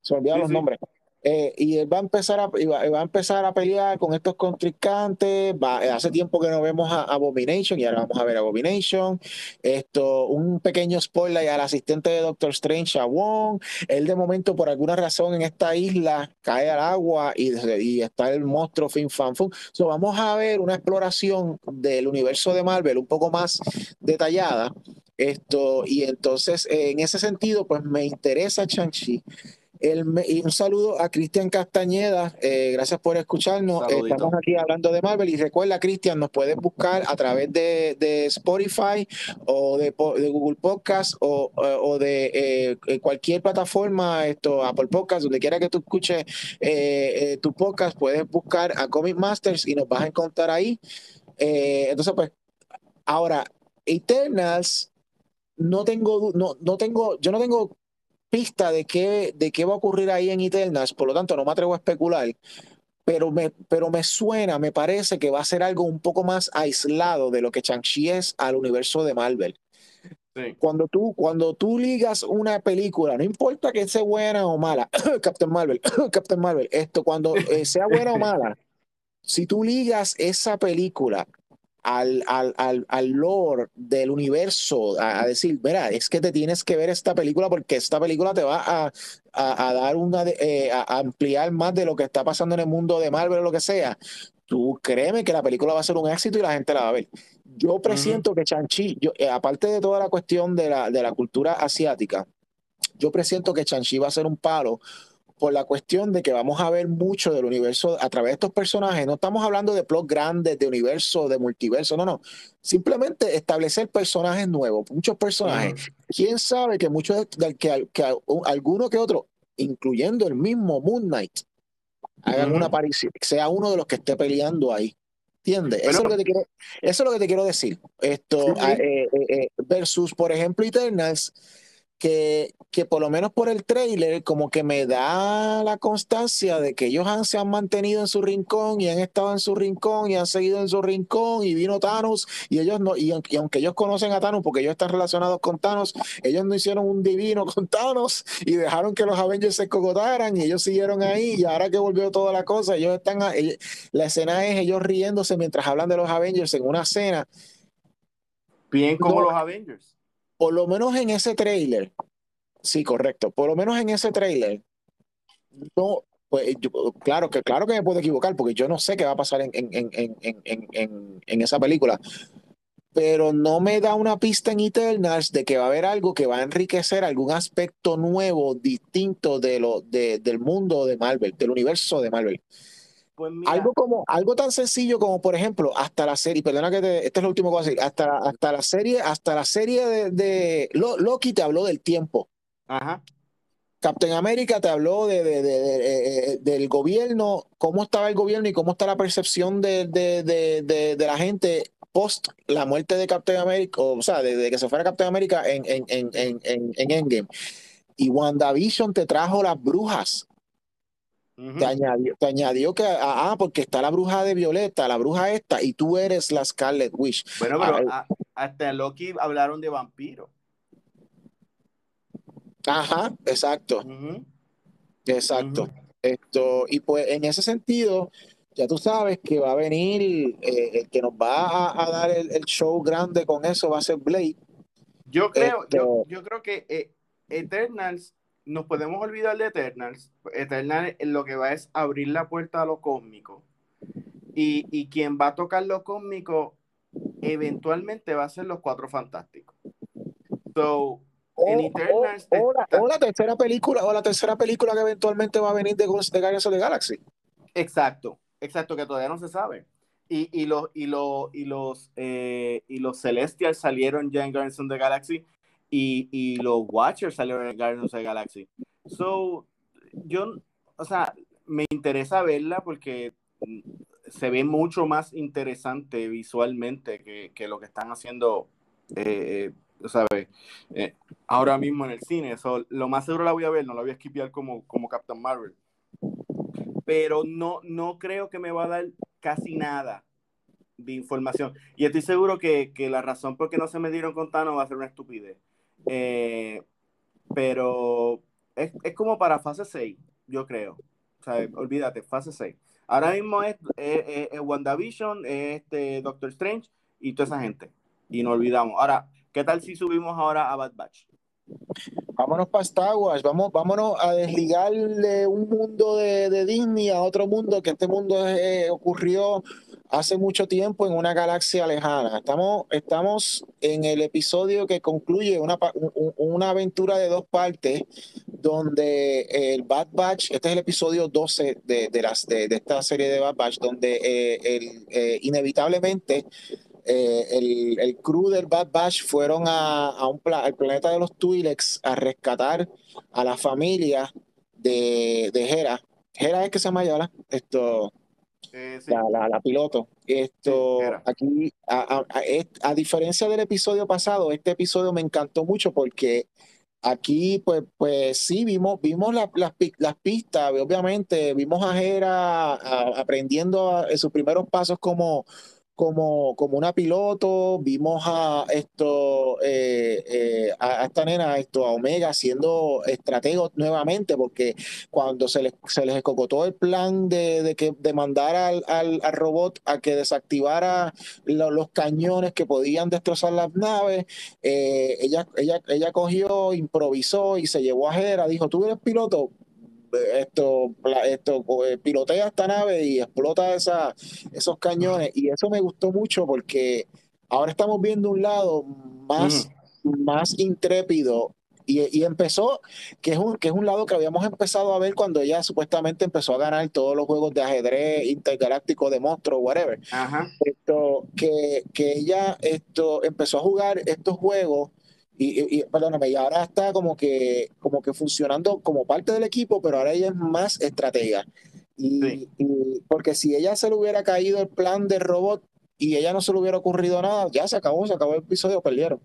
se me olvidaron los nombres. Eh, y él va a empezar a, va, a empezar a pelear con estos contrincantes. hace tiempo que no vemos a Abomination y ahora vamos a ver a Abomination. Esto, un pequeño spoiler al asistente de Doctor Strange, a Wong. Él de momento, por alguna razón, en esta isla cae al agua y, y está el monstruo Fin Fan Fun. So, vamos a ver una exploración del universo de Marvel un poco más detallada. Esto, y entonces, en ese sentido, pues me interesa Chanchi y un saludo a Cristian Castañeda, eh, gracias por escucharnos. estamos aquí hablando de Marvel y recuerda, Cristian, nos puedes buscar a través de, Spotify o de, Google Podcast o, de eh, cualquier plataforma, esto, Apple Podcast, donde quiera que tú escuches eh, tu podcast, puedes buscar a Comic Masters y nos vas a encontrar ahí. entonces, pues, ahora, Eternals, no tengo, no, no tengo, yo no tengo pista de qué, de qué va a ocurrir ahí en Eternals, por lo tanto no me atrevo a especular, pero me, pero me suena, me parece que va a ser algo un poco más aislado de lo que Shang-Chi es al universo de Marvel. Cuando, tú, cuando tú ligas una película, no importa que sea buena o mala, Captain Marvel, Captain Marvel, esto cuando eh, sea buena o mala, si tú ligas esa película al, al, al, al lore del universo, a, decir, mira, es que te tienes que ver esta película porque esta película te va a, a, dar una, eh, a ampliar más de lo que está pasando en el mundo de Marvel o lo que sea. Tú créeme que la película va a ser un éxito y la gente la va a ver. Yo presiento que Chanchi, yo, eh, aparte de toda la cuestión de la, de la cultura asiática, yo presiento que Chanchi va a ser un palo por la cuestión de que vamos a ver mucho del universo a través de estos personajes. No estamos hablando de plot grandes, de universo, de multiverso, no, no. Simplemente establecer personajes nuevos, muchos personajes. ¿Quién sabe que muchos, de, que, que alguno que otro, incluyendo el mismo Moon Knight, hagan una aparición, sea uno de los que esté peleando ahí? ¿Entiendes? Eso, es lo que te quiero, eso es lo que te quiero decir. Esto, ah, eh, eh, eh, versus, por ejemplo, Eternals que, que por lo menos por el trailer como que me da la constancia de que ellos han, se han mantenido en su rincón y han estado en su rincón y han seguido en su rincón y vino Thanos y ellos no, y, aunque ellos conocen a Thanos porque ellos están relacionados con Thanos, ellos no hicieron un divino con Thanos y dejaron que los Avengers se cogotaran y ellos siguieron ahí y ahora que volvió toda la cosa, ellos están, la escena es ellos riéndose mientras hablan de los Avengers en una escena. Bien como los Avengers por lo menos en ese trailer, sí, correcto, por lo menos en ese trailer, no, pues claro que claro que me puedo equivocar porque yo no sé qué va a pasar en, en, esa película, pero no me da una pista en Eternals de que va a haber algo que va a enriquecer algún aspecto nuevo, distinto de lo, de, del mundo de Marvel, del universo de Marvel. Pues algo como, algo tan sencillo como, por ejemplo, hasta la serie, perdona que te, este es lo último que voy a decir, hasta, hasta la serie, hasta la serie de, de Loki te habló del tiempo. Ajá. Captain America te habló de, de, de, del gobierno, cómo estaba el gobierno y cómo está la percepción de, la gente post la muerte de Captain America, o, sea, de, que se fuera Captain America en, en, en, en, en Endgame. Y WandaVision te trajo las brujas te, añadió, te añadió que, ah, ah, porque está la bruja de Violeta, la bruja esta, y tú eres la Scarlet Witch. Bueno, pero ah, hasta Loki hablaron de vampiro. Ajá, exacto. Exacto. Esto, y pues en ese sentido, ya tú sabes que va a venir, eh, el que nos va a, dar el, show grande con eso va a ser Blade. Yo creo, yo, yo, creo que eh, Eternals nos podemos olvidar de Eternals. Eternals lo que va es abrir la puerta a lo cósmico. Y, y quien va a tocar lo cósmico eventualmente va a ser los cuatro fantásticos. So, en Eternals. O, la, tercera película, o la tercera película que eventualmente va a venir de, de Guardians of the Galaxy. Exacto, exacto, que todavía no se sabe. Y, y, los, y, los, y, los, eh, y los Celestials salieron ya en Guardians of the Galaxy y, y los Watchers salieron en Guardians of the Galaxy. So, yo, o sea, me interesa verla porque se ve mucho más interesante visualmente que, que lo que están haciendo, eh, ¿sabes? Eh, ahora mismo en el cine. So, lo más seguro la voy a ver, no la voy a esquipear como, como Captain Marvel. Pero no, no creo que me va a dar casi nada de información. Y estoy seguro que, que la razón por qué no se me dieron con Thanos va a ser una estupidez. Eh, pero es, es, como para fase 6, yo creo. O sea, olvídate, fase 6. Ahora mismo es, WandaVision, este Doctor Strange y toda esa gente. Y no olvidamos. Ahora, ¿qué tal si subimos ahora a Bad Batch? Vámonos para Star Wars, vamos, vámonos a desligarle un mundo de, de Disney a otro mundo, que este mundo eh, ocurrió hace mucho tiempo en una galaxia lejana. Estamos, estamos en el episodio que concluye una, una aventura de dos partes, donde el Bad Batch, este es el episodio 12 de, de, las, de, esta serie de Bad Batch, donde eh, el, eh, inevitablemente eh, el, el, crew del Bad Batch fueron a, a un al planeta de los Twi'leks a rescatar a la familia de, de Hera. Hera es que se llama ya, Esto, eh, la, la, piloto. Esto, aquí, a, a, a, diferencia del episodio pasado, este episodio me encantó mucho porque aquí, pues, pues sí, vimos, vimos las, las pistas, obviamente, vimos a Jera aprendiendo en sus primeros pasos como, como, como una piloto, vimos a esto, eh, eh, a, esta nena, esto, a Omega siendo estratego nuevamente, porque cuando se les, se les escocotó el plan de, de que de mandar al, al, robot a que desactivara los cañones que podían destrozar las naves, eh, ella, ella, ella cogió, improvisó y se llevó a Jera, dijo, tú eres piloto, esto, esto eh, pilotea esta nave y explota esa, esos cañones. Y eso me gustó mucho porque ahora estamos viendo un lado más, más intrépido. Y, y, empezó, que es, un, que es un lado que habíamos empezado a ver cuando ella supuestamente empezó a ganar todos los juegos de ajedrez intergaláctico de monstruos, whatever. Esto, que, que ella esto, empezó a jugar estos juegos y, y, perdóname, y ahora está como que, como que funcionando como parte del equipo, pero ahora ella es más estratega. Y, porque si ella se le hubiera caído el plan de robot y ella no se le hubiera ocurrido nada, ya se acabó, se acabó el episodio, perdieron.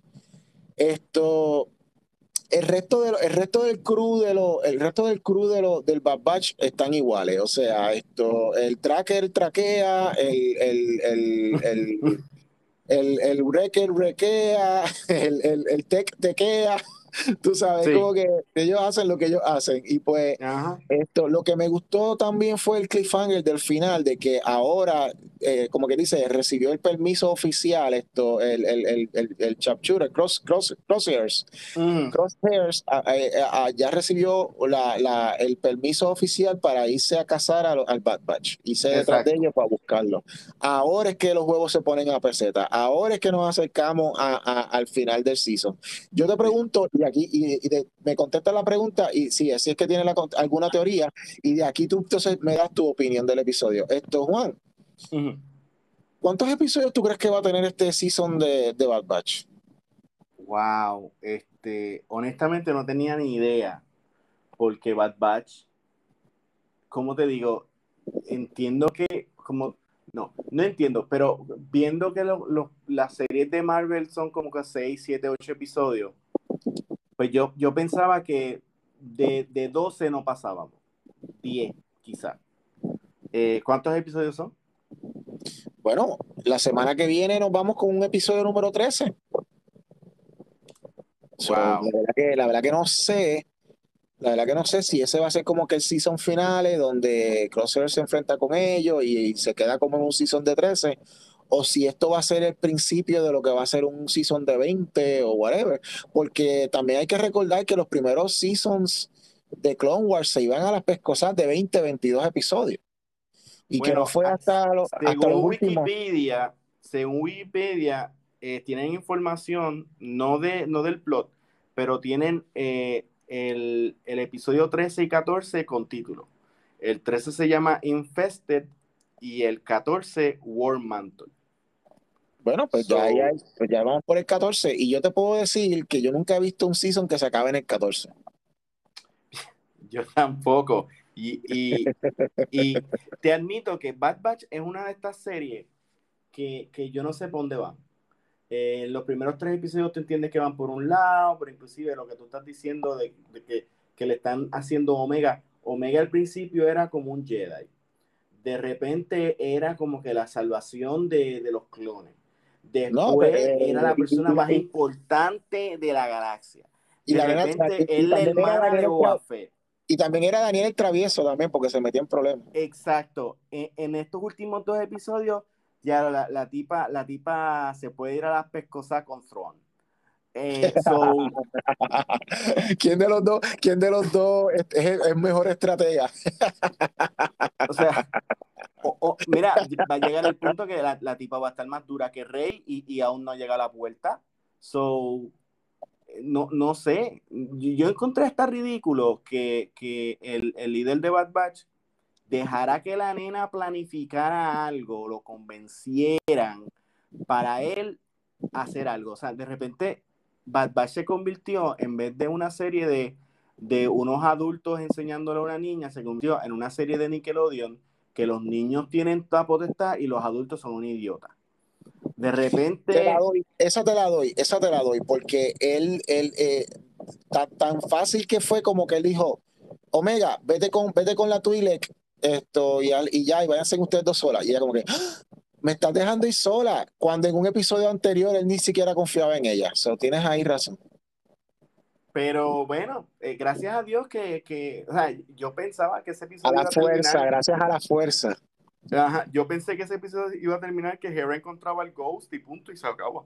Esto, el resto, de, el resto del crew de lo, el resto del crew de lo, del Bad Batch están iguales. O sea, esto, el tracker traquea, el, el, el, el el, el wrecker wreckea, el, el, el tech tequea. Tú sabes, como que ellos hacen lo que ellos hacen. Y pues, esto, lo que me gustó también fue el cliffhanger del final, de que ahora, eh, como que dice, recibió el permiso oficial, esto, el, el, el, el, el cross, cross, Crosshairs, mm. Crosshairs ya recibió la, la, el permiso oficial para irse a cazar al Bad Batch, irse detrás de ellos para buscarlo. Ahora es que los huevos se ponen a peseta, ahora es que nos acercamos a, al final del season. Yo te pregunto, y aquí y, me contesta la pregunta y si así es que tiene alguna teoría y de aquí tú entonces me das tu opinión del episodio. Esto, Juan, ¿cuántos episodios tú crees que va a tener este season de, de Bad Batch? Wow, este, honestamente no tenía ni idea porque Bad Batch, ¿cómo te digo? Entiendo que como no, no entiendo, pero viendo que las series de Marvel son como que 6, 7, 8 episodios, pues yo, yo pensaba que de, de 12 no pasábamos, 10 quizá. Eh, ¿Cuántos episodios son? Bueno, la semana que viene nos vamos con un episodio número 13. la, verdad que, la verdad que no sé, la verdad que no sé si ese va a ser como que el season finales donde Crosshair se enfrenta con ellos y, y, se queda como en un season de 13 o si esto va a ser el principio de lo que va a ser un season de 20 o whatever, porque también hay que recordar que los primeros seasons de Clone Wars se iban a las pescosas de 20, 22 episodios. Y que no fue hasta, según Wikipedia, según Wikipedia, eh, tienen información, no, de, no del plot, pero tienen eh, el, el, episodio 13 y 14 con título. El 13 se llama Infested y el 14 War Mantle. Bueno, pues, pues, ya, vamos por el 14 y yo te puedo decir que yo nunca he visto un season que se acabe en el 14. Yo tampoco. Y, y, te admito que Bad Batch es una de estas series que, yo no sé por dónde va. Eh, los primeros tres episodios te entiendes que van por un lado, pero inclusive lo que tú estás diciendo de, que, que, le están haciendo Omega. Omega al principio era como un Jedi. De repente era como que la salvación de, de los clones Después era la persona más importante de la galaxia. Y de repente él la hermana de Boba Y también era Daniel el travieso también, porque se metía en problemas. Exacto. En, estos últimos dos episodios, ya la, tipa, la tipa se puede ir a las pescosas con Thrawn. Eh, ¿Quién de los dos, quién de los dos es, es mejor estratega? o sea, mira, va a llegar el punto que la, tipa va a estar más dura que Rey y, aún no llega a la puerta. So, no, no sé. Yo encontré hasta ridículo que, el, líder de Bad Batch dejara que la nena planificara algo, lo convencieran para él hacer algo. O sea, de repente Bad Batch se convirtió, en vez de una serie de, de unos adultos enseñándole a una niña, se convirtió en una serie de Nickelodeon que los niños tienen toda potestad y los adultos son un idiota. De repente. esa te la doy, esa te la doy, porque él, él eh, tan, fácil que fue como que él dijo: Omega, vete con, vete con la Twi'lek esto, y, y ya, y váyanse ustedes dos solas. Y ella, como que, ¡Ah! me estás dejando ir sola, cuando en un episodio anterior él ni siquiera confiaba en ella. So, tienes ahí razón. Pero bueno, eh, gracias a Dios que, que o sea, yo pensaba que ese episodio. A la fuerza, gracias a la fuerza. Ajá, yo pensé que ese episodio iba a terminar que Hera encontraba el Ghost y punto y se acaba.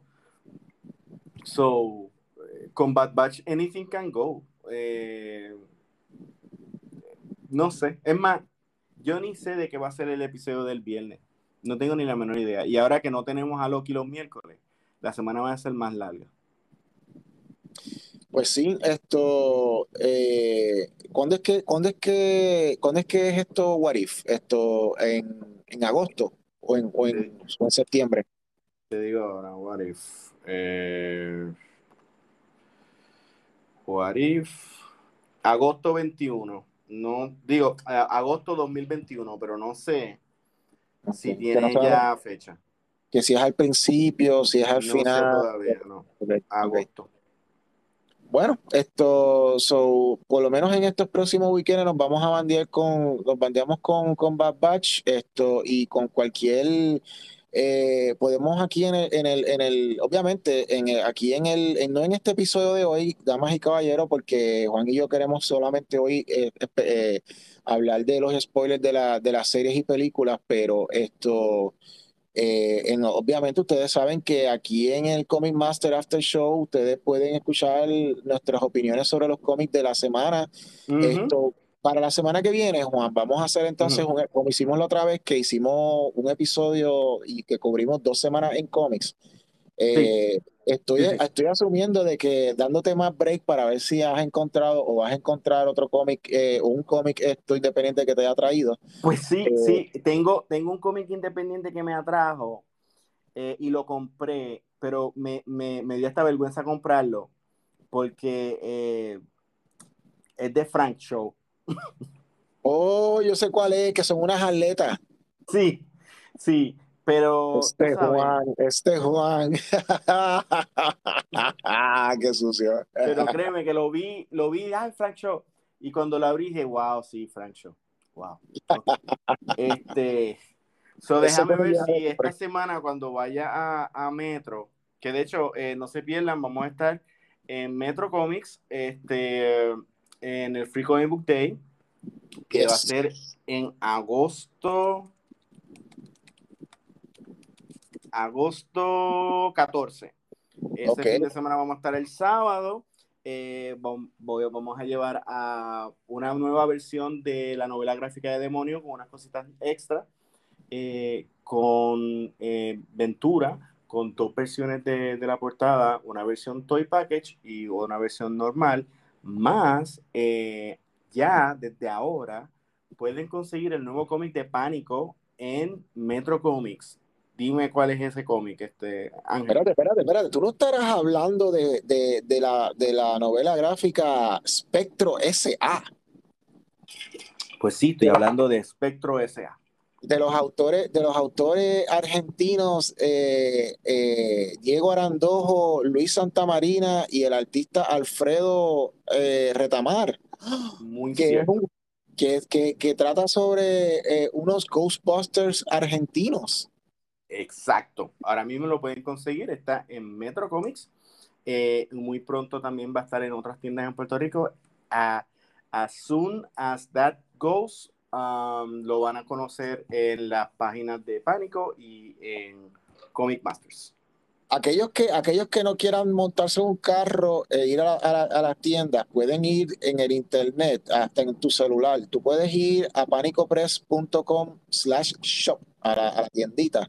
So, eh, con Bad Batch, anything can go. Eh, no sé, es más, yo ni sé de qué va a ser el episodio del viernes. No tengo ni la menor idea. Y ahora que no tenemos a Loki los miércoles, la semana va a ser más larga. Pues sí, esto, eh, ¿cuándo es que, cuándo es que, cuándo es que es esto What If? Esto en, en agosto o en, o en, septiembre. Te digo ahora, What If. Eh, what If, agosto 21. No, digo, agosto 2021, pero no sé si tiene ya fecha. Que si es al principio, si es al final. Sé todavía, no. Agosto. Bueno, esto, so, por lo menos en estos próximos weekends nos vamos a bandear con, nos bandeamos con, con Bad Batch, esto, y con cualquier, eh, podemos aquí en el, en el, en el obviamente, en aquí en el, no en este episodio de hoy, damas y caballeros, porque Juan y yo queremos solamente hoy eh, eh, hablar de los spoilers de, la, de las series y películas, pero esto eh, obviamente ustedes saben que aquí en el Comic Master After Show ustedes pueden escuchar nuestras opiniones sobre los cómics de la semana. Esto, para la semana que viene, Juan, vamos a hacer entonces, como hicimos la otra vez, que hicimos un episodio y que cubrimos dos semanas en cómics. Eh, estoy, estoy asumiendo de que dándote más break para ver si has encontrado o vas a encontrar otro cómic eh, o un cómic esto independiente que te haya traído. Pues sí, eh, sí, tengo, tengo un cómic independiente que me atrajo y lo compré, pero me, me, me, dio esta vergüenza comprarlo porque es de Frank Show. oh, yo sé cuál es, que son unas atletas. Sí, sí. Pero. Este Juan, este Juan. Qué sucio. Pero créeme que lo vi, lo vi, ay, Frank Show. Y cuando lo abrí dije, wow, sí, Frank Show. Wow. este. So, déjame ver si esta semana, cuando vaya a, a Metro, que de hecho, eh, no se pierdan, vamos a estar en Metro Comics, este, en el Free Comic Book Day, que va a ser en agosto agosto 14. Ese fin de semana vamos a estar el sábado. Eh, vamos a llevar a una nueva versión de la novela gráfica de Demonio con unas cositas extra, eh, con eh, Ventura, con dos versiones de, de, la portada, una versión Toy Package y una versión normal, más ya desde ahora pueden conseguir el nuevo cómic de Pánico en Metro Comics. Dime cuál es ese cómic, este Ángel. Espérate, espérate, espérate. Tú no estarás hablando de, la, de la novela gráfica Spectro S.A. Pues sí, estoy hablando de Spectro S.A. De los autores, de los autores argentinos eh, eh, Diego Arandojo, Luis Santamarina y el artista Alfredo eh, Retamar. Muy que, que, que, trata sobre unos Ghostbusters argentinos. Exacto. Ahora mismo lo pueden conseguir. Está en Metro Comics. muy pronto también va a estar en otras tiendas en Puerto Rico. As soon as that goes, um, lo van a conocer en las páginas de Pánico y en Comic Masters. Aquellos que, aquellos que no quieran montarse un carro e ir a la, a, tienda, pueden ir en el internet, hasta en tu celular. Tú puedes ir a panicopress.com slash shop, a la, tiendita,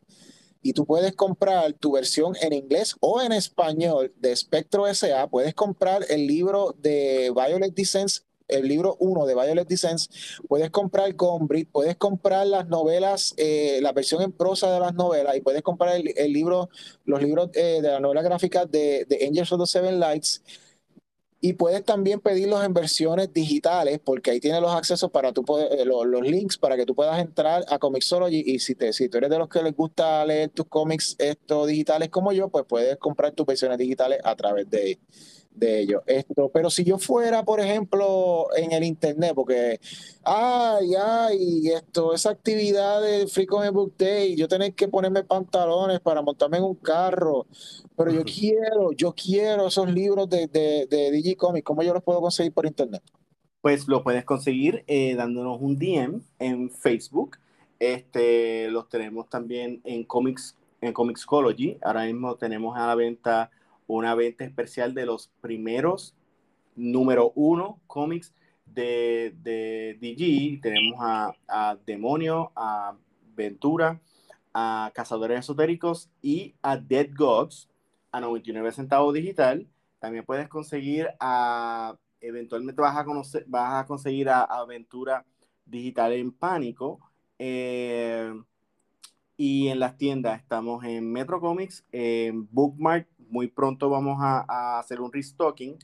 y tú puedes comprar tu versión en inglés o en español de Spectro SA. Puedes comprar el libro de Violet Descents el libro 1 de Violet Descents, puedes comprar Gombrich, puedes comprar las novelas, eh, la versión en prosa de las novelas y puedes comprar el, libro, los libros eh, de la novela gráfica de, Angels of the Seven Lights. Y puedes también pedirlos en versiones digitales, porque ahí tienes los accesos para tu eh, los, links para que tú puedas entrar a Comixology. Y si, te, si tú eres de los que les gusta leer tus cómics estos digitales como yo, pues puedes comprar tus versiones digitales a través de, de ellos. Esto, pero si yo fuera, por ejemplo, en el internet, porque ay, ay, esto, esa actividad de Free Comic Book Day, yo tenés que ponerme pantalones para montarme en un carro, pero yo quiero, yo quiero esos libros de, de, de Digicomics, ¿cómo yo los puedo conseguir por internet? Pues lo puedes conseguir eh, dándonos un DM en Facebook. Este, los tenemos también en Comics, en Comixology. Ahora mismo tenemos a la venta una venta especial de los primeros número uno cómics de, de DG. Tenemos a, Demonio, a Ventura, a Cazadores Esotéricos y a Dead Gods a 99 centavos digital. También puedes conseguir a, eventualmente vas a, conocer, vas a conseguir a Aventura Digital en Pánico. Eh, y en las tiendas estamos en Metro Comics, en Bookmark muy pronto vamos a, hacer un restocking.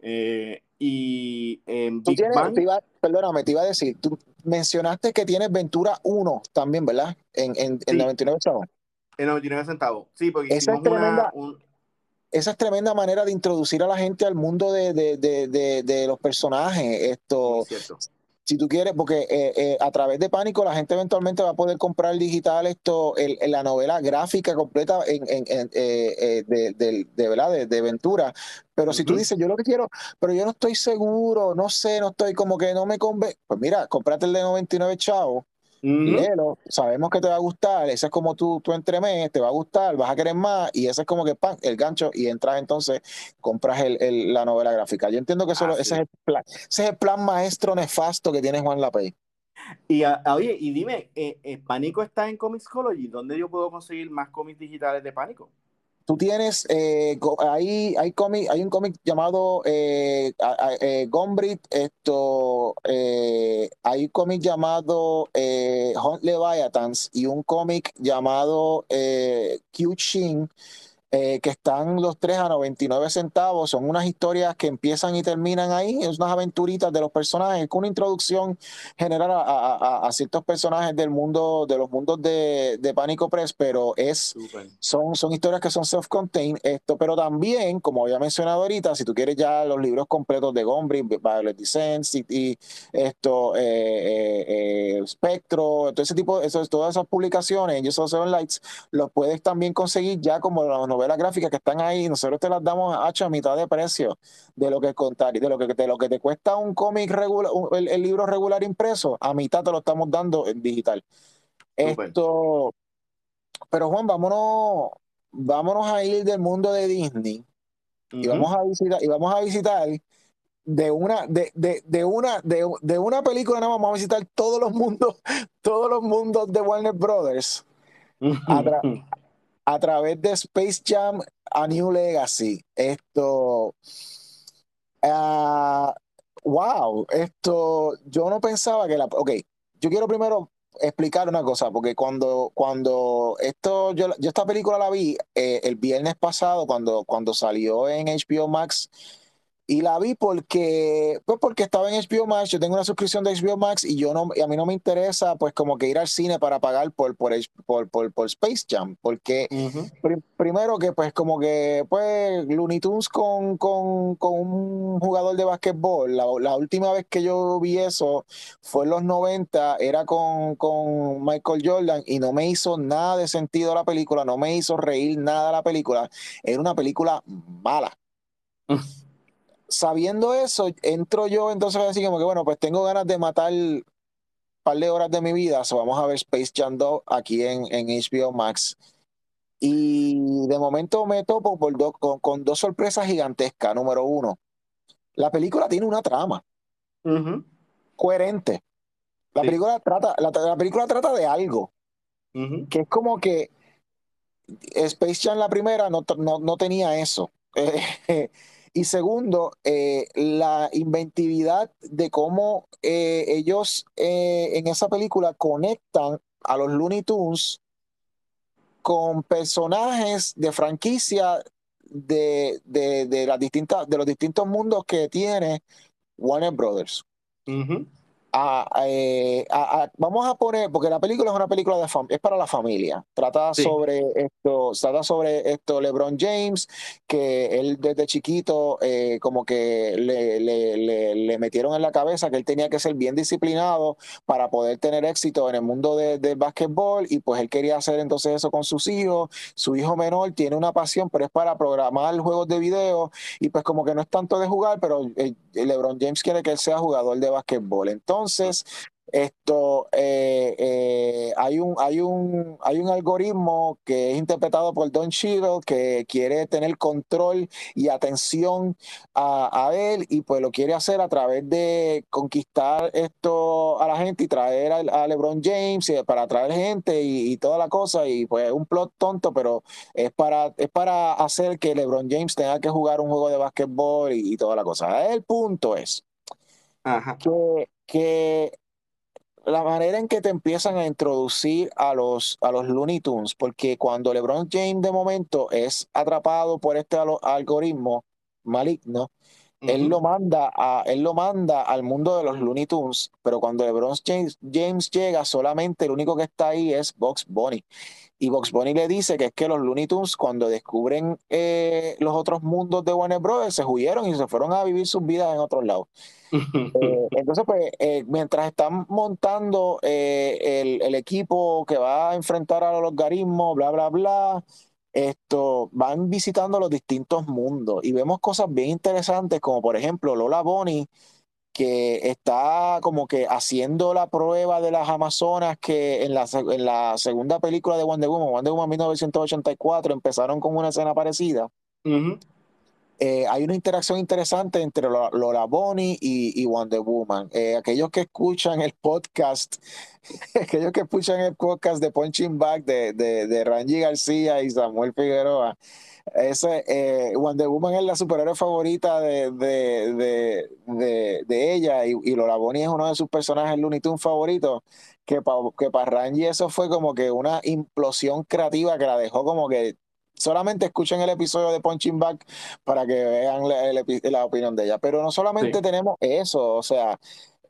Eh, y en Big Bang, perdóname, te iba a decir, tú mencionaste que tienes Ventura 1 también, ¿verdad? En, en, 99 centavos. En 99 centavos, sí, porque esa es tremenda, esa es tremenda manera de introducir a la gente al mundo de, de, de, de los personajes. Esto, si tú quieres, porque eh, eh, a través de Pánico la gente eventualmente va a poder comprar digital esto, el, la novela gráfica completa en, en, eh, de, de, de, ¿verdad? de, Ventura. Pero si tú dices, yo lo que quiero, pero yo no estoy seguro, no sé, no estoy como que no me convence, pues mira, comprate el de 99 chavos sabemos que te va a gustar, ese es como tú, tú entremés, te va a gustar, vas a querer más, y ese es como que pan, el gancho, y entras entonces, compras el, la novela gráfica. Yo entiendo que ese, es el plan, ese es el plan maestro nefasto que tiene Juan Lapey. Y ah, oye, y dime, eh, eh, ¿Pánico está en Comixology? ¿Dónde yo puedo conseguir más cómics digitales de Pánico? Tú tienes, eh, hay, hay, un cómic llamado eh, eh, esto, eh, hay un cómic llamado Hunt Leviathans y un cómic llamado Q Shin eh, que están los tres a 99 centavos. Son unas historias que empiezan y terminan ahí. Es unas aventuritas de los personajes, con una introducción general a, ciertos personajes del mundo, de los mundos de, de Pánico Press, pero es, son, son historias que son self-contained. Esto, pero también, como había mencionado ahorita, si tú quieres ya los libros completos de Gombrich, Violet Descent, y esto, eh, eh, Spectro, todo ese tipo, eso, todas esas publicaciones, solo Seven Lights, los puedes también conseguir ya como los novelas gráficas que están ahí, nosotros te las damos a, a mitad de precio de lo que contar y de lo que, de lo que te cuesta un cómic regular, el, libro regular impreso, a mitad te lo estamos dando en digital. Esto, pero Juan, vámonos, vámonos a ir del mundo de Disney y vamos a visitar, y vamos a visitar de una, de, de, de una, de, de, una película, nada vamos a visitar todos los mundos, todos los mundos de Warner Brothers. a, a través de Space Jam a New Legacy. Esto. Uh, wow, esto. Yo no pensaba que la. Ok, yo quiero primero explicar una cosa, porque cuando, cuando esto, yo, yo esta película la vi eh, el viernes pasado, cuando, cuando salió en HBO Max, y la vi porque, pues porque estaba en HBO Max, yo tengo una suscripción de HBO Max y yo no, a mí no me interesa pues como que ir al cine para pagar por, por, por, por, Space Jam, porque primero que pues como que pues Looney Tunes con, con, con un jugador de básquetbol, la, la, última vez que yo vi eso fue en los 90, era con, con Michael Jordan y no me hizo nada de sentido la película, no me hizo reír nada la película, era una película mala sabiendo eso, entro yo entonces así como que, bueno, pues tengo ganas de matar un par de horas de mi vida, so vamos a ver Space Jam 2 aquí en, en HBO Max. Y de momento me topo por con, dos sorpresas gigantescas. Número uno, la película tiene una trama coherente. La, película trata, la, película trata de algo que es como que Space Jam la primera no, no, no tenía eso. Y segundo, eh, la inventividad de cómo eh, ellos eh, en esa película conectan a los Looney Tunes con personajes de franquicia de, de, las distintas, de los distintos mundos que tiene Warner Brothers. Eh, vamos a poner, porque la película es una película de es para la familia. Trata sobre esto, trata sobre esto LeBron James, que él desde chiquito eh, como que le, le, metieron en la cabeza que él tenía que ser bien disciplinado para poder tener éxito en el mundo del de básquetbol y pues él quería hacer entonces eso con sus hijos. Su hijo menor tiene una pasión, pero es para programar juegos de video y pues como que no es tanto de jugar, pero eh, LeBron James quiere que él sea jugador de básquetbol. Entonces, entonces, esto eh, eh, hay un hay un hay un algoritmo que es interpretado por Don Cheadle que quiere tener control y atención a, él y pues lo quiere hacer a través de conquistar esto a la gente y traer a, LeBron James para atraer gente y, toda la cosa y pues un plot tonto pero es para es para hacer que LeBron James tenga que jugar un juego de básquetbol y, y toda la cosa. El punto es que que la manera en que te empiezan a introducir a los, a los Looney Tunes, porque cuando LeBron James de momento es atrapado por este algoritmo maligno, él lo manda a, él lo manda al mundo de los Looney Tunes, pero cuando LeBron James, James llega, solamente el único que está ahí es Box Bunny. Y Box Bunny le dice que es que los Looney Tunes, cuando descubren eh, los otros mundos de Warner Brothers, se huyeron y se fueron a vivir sus vidas en otros lados. Eh, entonces, pues, eh, mientras están montando el, el, equipo que va a enfrentar a los logaritmos, bla, bla, bla, esto, van visitando los distintos mundos y vemos cosas bien interesantes, como por ejemplo Lola Bonnie que está como que haciendo la prueba de las Amazonas que en la, en segunda película de Wonder Woman, Wonder Woman 1984, empezaron con una escena parecida. Eh, hay una interacción interesante entre Lola Bonnie y, Wonder Woman. Eh, aquellos que escuchan el podcast, aquellos que escuchan el podcast de Punching Back de, de, de Rangi García y Samuel Figueroa, ese, eh, Wonder Woman es la superhéroe favorita de, de, de, de ella y, y, Lola Bonnie es uno de sus personajes Looney Tunes favoritos. Que para que Rangi eso fue como que una implosión creativa que la dejó como que solamente escuchen el episodio de Punching Back para que vean la, opinión de ella. Pero no solamente tenemos eso, o sea,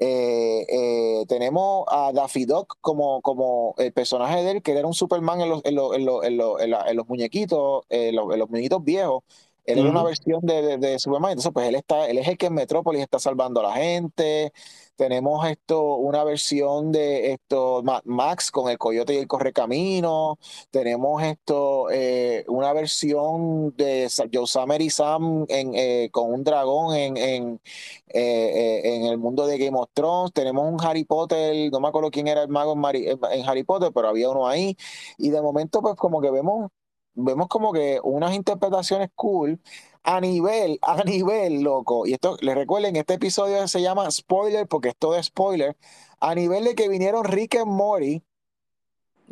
eh, eh, tenemos a Daffy Duck como, como el personaje de él, que era un Superman en los, en los, en los, en los, muñequitos, en los, muñequitos viejos. Él era una versión de, de, Superman, entonces pues él está, él es el que en Metrópolis está salvando a la gente. Tenemos esto, una versión de esto Max con el Coyote y el Correcamino. Tenemos esto, eh, una versión de Joe Summer y Sam eh, con un dragón en, en, eh, en, el mundo de Game of Thrones. Tenemos un Harry Potter, no me acuerdo quién era el mago en, en Harry Potter, pero había uno ahí. Y de momento, pues como que vemos vemos como que unas interpretaciones cool a nivel, a nivel, loco. Y esto, les recuerden, este episodio se llama spoiler porque es todo spoiler. A nivel de que vinieron Rick y Morty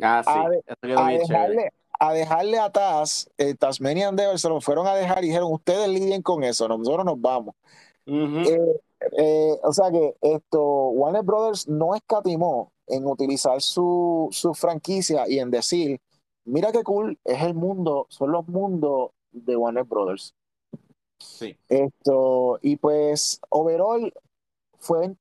ah, a, dejarle, a dejarle a Taz, eh, Tasmanian Devil, se lo fueron a dejar y dijeron, ustedes lidien con eso, nosotros nos vamos. Eh, eh, o sea que esto, Warner Brothers no escatimó en utilizar su, su franquicia y en decir, mira qué cool es el mundo, son los mundos de Warner Brothers. Sí. Esto, y pues, overall, fue,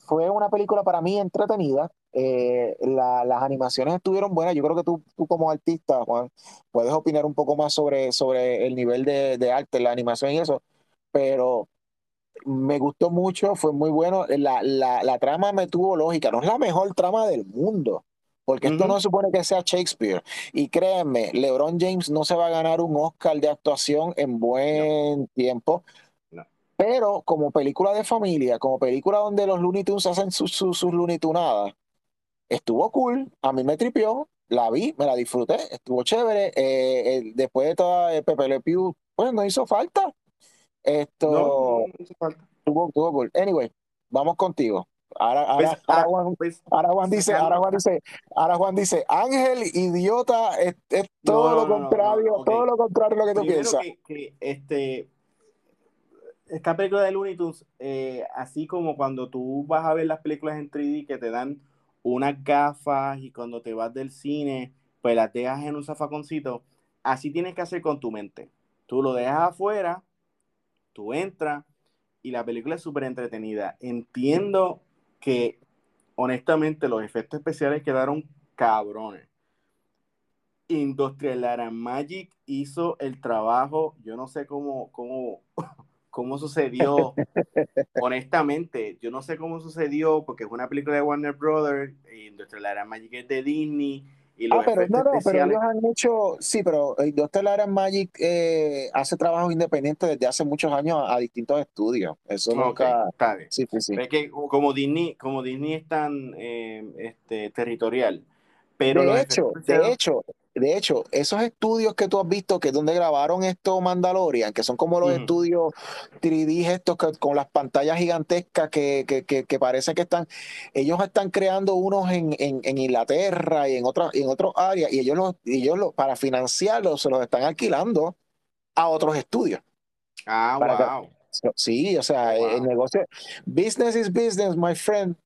fue una película para mí entretenida. Eh, las animaciones estuvieron buenas. Yo creo que tú, tú como artista, Juan, puedes opinar un poco más sobre, sobre el nivel de, de arte, la animación y eso, pero me gustó mucho, fue muy bueno. La, la, la, trama me tuvo lógica, no es la mejor trama del mundo, porque esto no supone que sea Shakespeare. Y créanme, LeBron James no se va a ganar un Oscar de actuación en buen tiempo. Pero como película de familia, como película donde los Looney Tunes hacen sus, sus, sus Looney Tunadas, estuvo cool, a mí me tripió, la vi, me la disfruté, estuvo chévere. Eh, después de toda eh, Pepe Le Pew, pues no hizo falta. Esto. No, no hizo falta. Estuvo, estuvo cool. Anyway, vamos contigo. Ahora, ahora, pues, ahora, ah, Juan, pues, ahora, Juan, dice, ahora Juan dice, ahora Juan dice, Ángel, idiota, es, es todo lo contrario, okay. todo lo contrario lo que tú Primero piensas. Que, que, este, esta película de Looney Tunes, eh, así como cuando tú vas a ver las películas en 3D que te dan unas gafas y cuando te vas del cine, pues las dejas en un zafaconcito, así tienes que hacer con tu mente. Tú lo dejas afuera, tú entras y la película es súper entretenida. Entiendo que honestamente los efectos especiales quedaron cabrones. Industrial Lara Magic hizo el trabajo, yo no sé cómo, cómo, cómo sucedió. Honestamente, yo no sé cómo sucedió, porque es una película de Warner Brothers, Industrial Lara Magic es de Disney, ah, pero no, no, pero ellos han hecho, sí, pero Doctor Lara Magic eh, hace trabajo independiente desde hace muchos años a, distintos estudios. Eso nunca. Está bien. Sí, sí, sí. Es que como Disney, como Disney es tan eh, este, territorial. Pero de hecho, de hecho, de hecho, esos estudios que tú has visto, que es donde grabaron esto Mandalorian, que son como los estudios 3D estos con las pantallas gigantescas que, que, que, parece que están, ellos están creando unos en, en, Inglaterra y en otras en otras áreas, y ellos, los, ellos los, para financiarlos se los están alquilando a otros estudios. Ah, wow. sí, o sea, el negocio, business is business, my friend.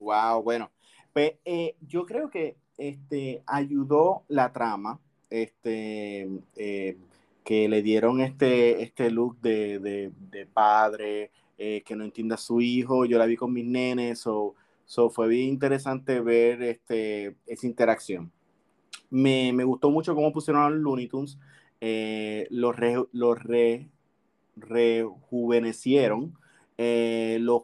Wow, bueno. Pues eh, yo creo que este, ayudó la trama, este, eh, que le dieron este, este look de, padre, eh, que no entienda a su hijo, yo la vi con mis nenes, o so, fue bien interesante ver este, esa interacción. Me, gustó mucho cómo pusieron a los Looney Tunes, eh, los, los rejuvenecieron, los,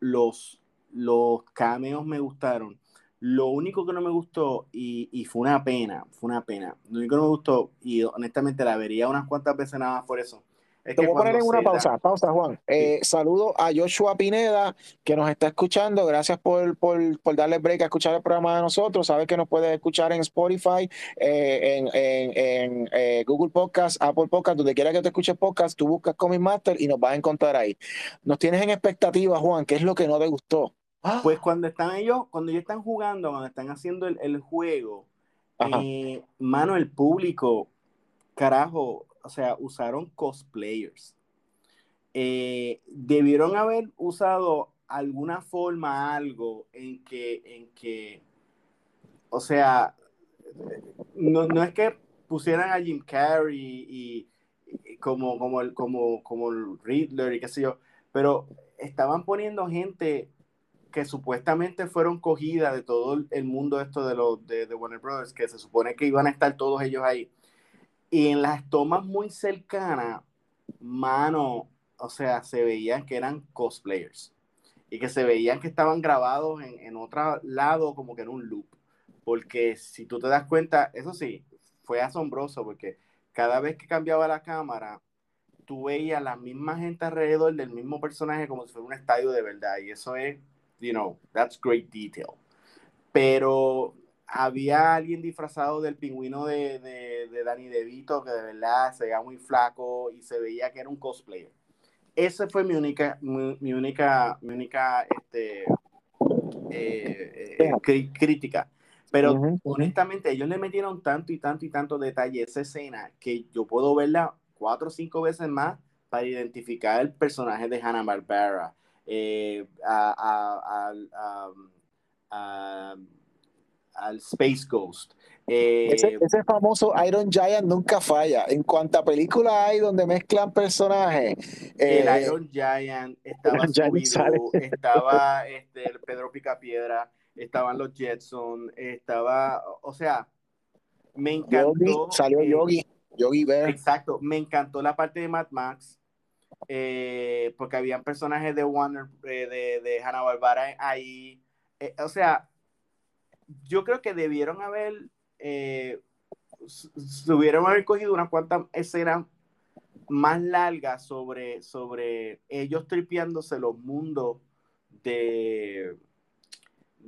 los, los cameos me gustaron lo único que no me gustó, y, y, fue una pena, fue una pena, lo único que no me gustó, y honestamente la vería unas cuantas veces nada más por eso. Es Te voy a poner en una pausa, pausa, Juan. Eh, saludo a Joshua Pineda, que nos está escuchando. Gracias por, por, por, darle break a escuchar el programa de nosotros. Sabes que nos puedes escuchar en Spotify, eh, en, en, en eh, Google Podcast, Apple Podcast, donde quiera que te escuches podcast, tú buscas Comic Master y nos vas a encontrar ahí. Nos tienes en expectativa, Juan, ¿qué es lo que no te gustó? Pues cuando están ellos, cuando ellos están jugando, cuando están haciendo el, juego, eh, mano, el público, carajo, o sea, usaron cosplayers. Eh, debieron haber usado alguna forma, algo en que, en que, o sea, no, no es que pusieran a Jim Carrey y, como, como, el, como, como el Riddler y qué sé yo, pero estaban poniendo gente que supuestamente fueron cogidas de todo el mundo esto de los de, Warner Brothers, que se supone que iban a estar todos ellos ahí. Y en las tomas muy cercanas, mano, o sea, se veían que eran cosplayers. Y que se veían que estaban grabados en, en otro lado, como que en un loop. Porque si tú te das cuenta, eso sí, fue asombroso, porque cada vez que cambiaba la cámara, tú veías la misma gente alrededor del mismo personaje como si fuera un estadio de verdad. Y eso es you know, that's great detail. Pero había alguien disfrazado del pingüino de, de, de Danny DeVito que de verdad se veía muy flaco y se veía que era un cosplayer. Esa fue mi única, mi, única, mi única este, eh, eh, crítica. Pero honestamente, ellos le metieron tanto y tanto y tanto detalle a esa escena que yo puedo verla cuatro o cinco veces más para identificar el personaje de Hanna Barbera, eh, a, al Space Ghost. ese, ese, famoso Iron Giant nunca falla. En cuanta película hay donde mezclan personajes. el Iron Giant, estaba estaba este, Pedro Picapiedra, estaban los Jetson, estaba, o sea, me encantó. salió Yogi, Yogi Bear. Exacto, me encantó la parte de Mad Max. Eh, porque habían personajes de Warner, eh, de, de Hanna Barbera ahí. Eh, o sea, yo creo que debieron haber, eh, hubieran haber cogido unas cuantas escenas más largas sobre, sobre ellos tripeándose los mundos de,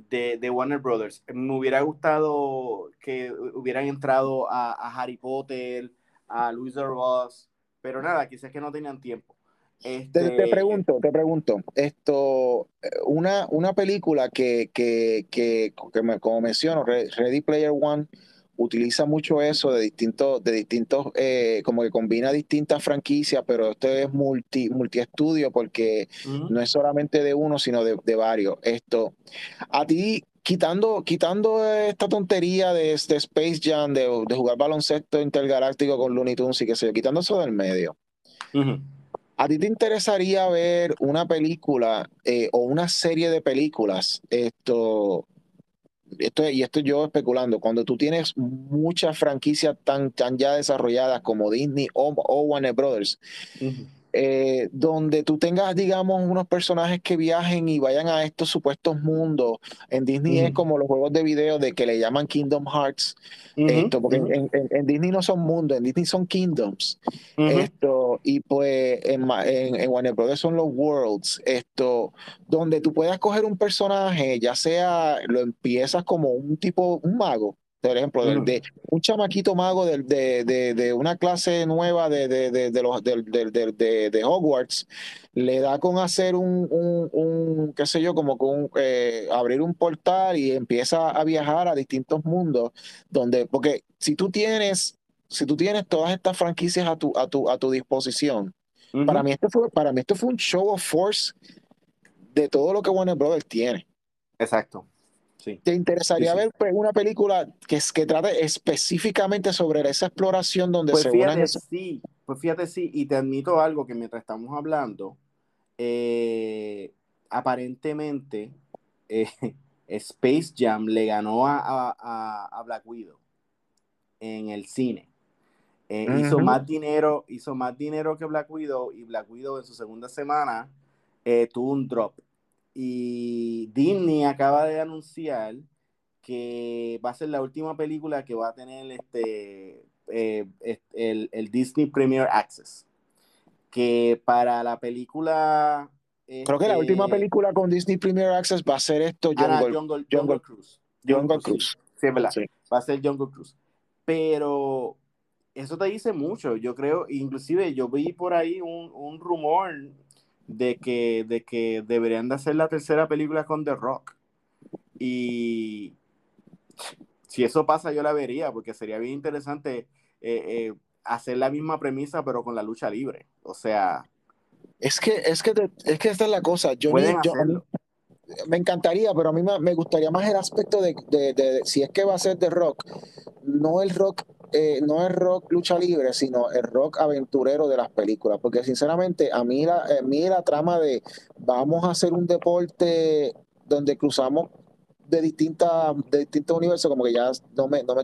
de, Warner Brothers. Me hubiera gustado que hubieran entrado a, Harry Potter, a Louis Ross, pero nada, quizás que no tenían tiempo. Te, este, pregunto, te pregunto, esto, una, una película que, que, que, como menciono, Ready Player One, utiliza mucho eso de distintos, de distintos, eh, como que combina distintas franquicias, pero esto es multi, multi-estudio porque no es solamente de uno, sino de, varios. Esto, a ti, quitando, quitando esta tontería de, este Space Jam, de, jugar baloncesto intergaláctico con Looney Tunes y qué sé yo, quitando eso del medio. ¿A ti te interesaría ver una película eh, o una serie de películas esto, esto, y esto yo especulando, cuando tú tienes muchas franquicias tan, tan ya desarrolladas como Disney o, Warner Brothers, eh, donde tú tengas, digamos, unos personajes que viajen y vayan a estos supuestos mundos. En Disney es como los juegos de video de que le llaman Kingdom Hearts. esto, porque en, Disney no son mundos, en Disney son kingdoms. Esto, y pues en, en, Warner Brothers son los worlds. Esto, donde tú puedas coger un personaje, ya sea lo empiezas como un tipo, un mago, por ejemplo, de, un chamaquito mago de, de, de una clase nueva de, de, los, de, Hogwarts, le da con hacer un, un, qué sé yo, como con eh, abrir un portal y empieza a viajar a distintos mundos, donde, porque si tú tienes, si tú tienes todas estas franquicias a tu, a tu, a tu disposición, para, mí esto fue, para mí esto fue un show of force de todo lo que Warner Brothers tiene. Exacto. ¿Te interesaría ver pues, una película que, que trate específicamente sobre esa exploración donde pues se fíjate, Sí, pues fíjate, sí, y te admito algo que mientras estamos hablando, eh, aparentemente eh, Space Jam le ganó a, Black Widow en el cine. Eh, hizo más dinero, hizo más dinero que Black Widow y Black Widow en su segunda semana tuvo un drop. Y Disney acaba de anunciar que va a ser la última película que va a tener este, eh, el, Disney Premier Access. Que para la película. Creo que la última este, película con Disney Premier Access va a ser esto: ah, Jungle, Jungle, Cruise. Jungle, Cruise. Sí, es verdad. Va a ser Jungle Cruise. Pero eso te dice mucho. Yo creo, inclusive yo vi por ahí un, un rumor de que, de que deberían de hacer la tercera película con The Rock. Y si eso pasa, yo la vería, porque sería bien interesante eh, eh, hacer la misma premisa, pero con la lucha libre. O sea. Es que, es que, es que esta es la cosa. Yo, me encantaría, pero a mí me, gustaría más el aspecto de, de, si es que va a ser The Rock, no el rock eh, no es rock lucha libre, sino el rock aventurero de las películas. Porque sinceramente, a mí la, a mí la trama de vamos a hacer un deporte donde cruzamos de distintas de distintos universos, como que ya no me, no me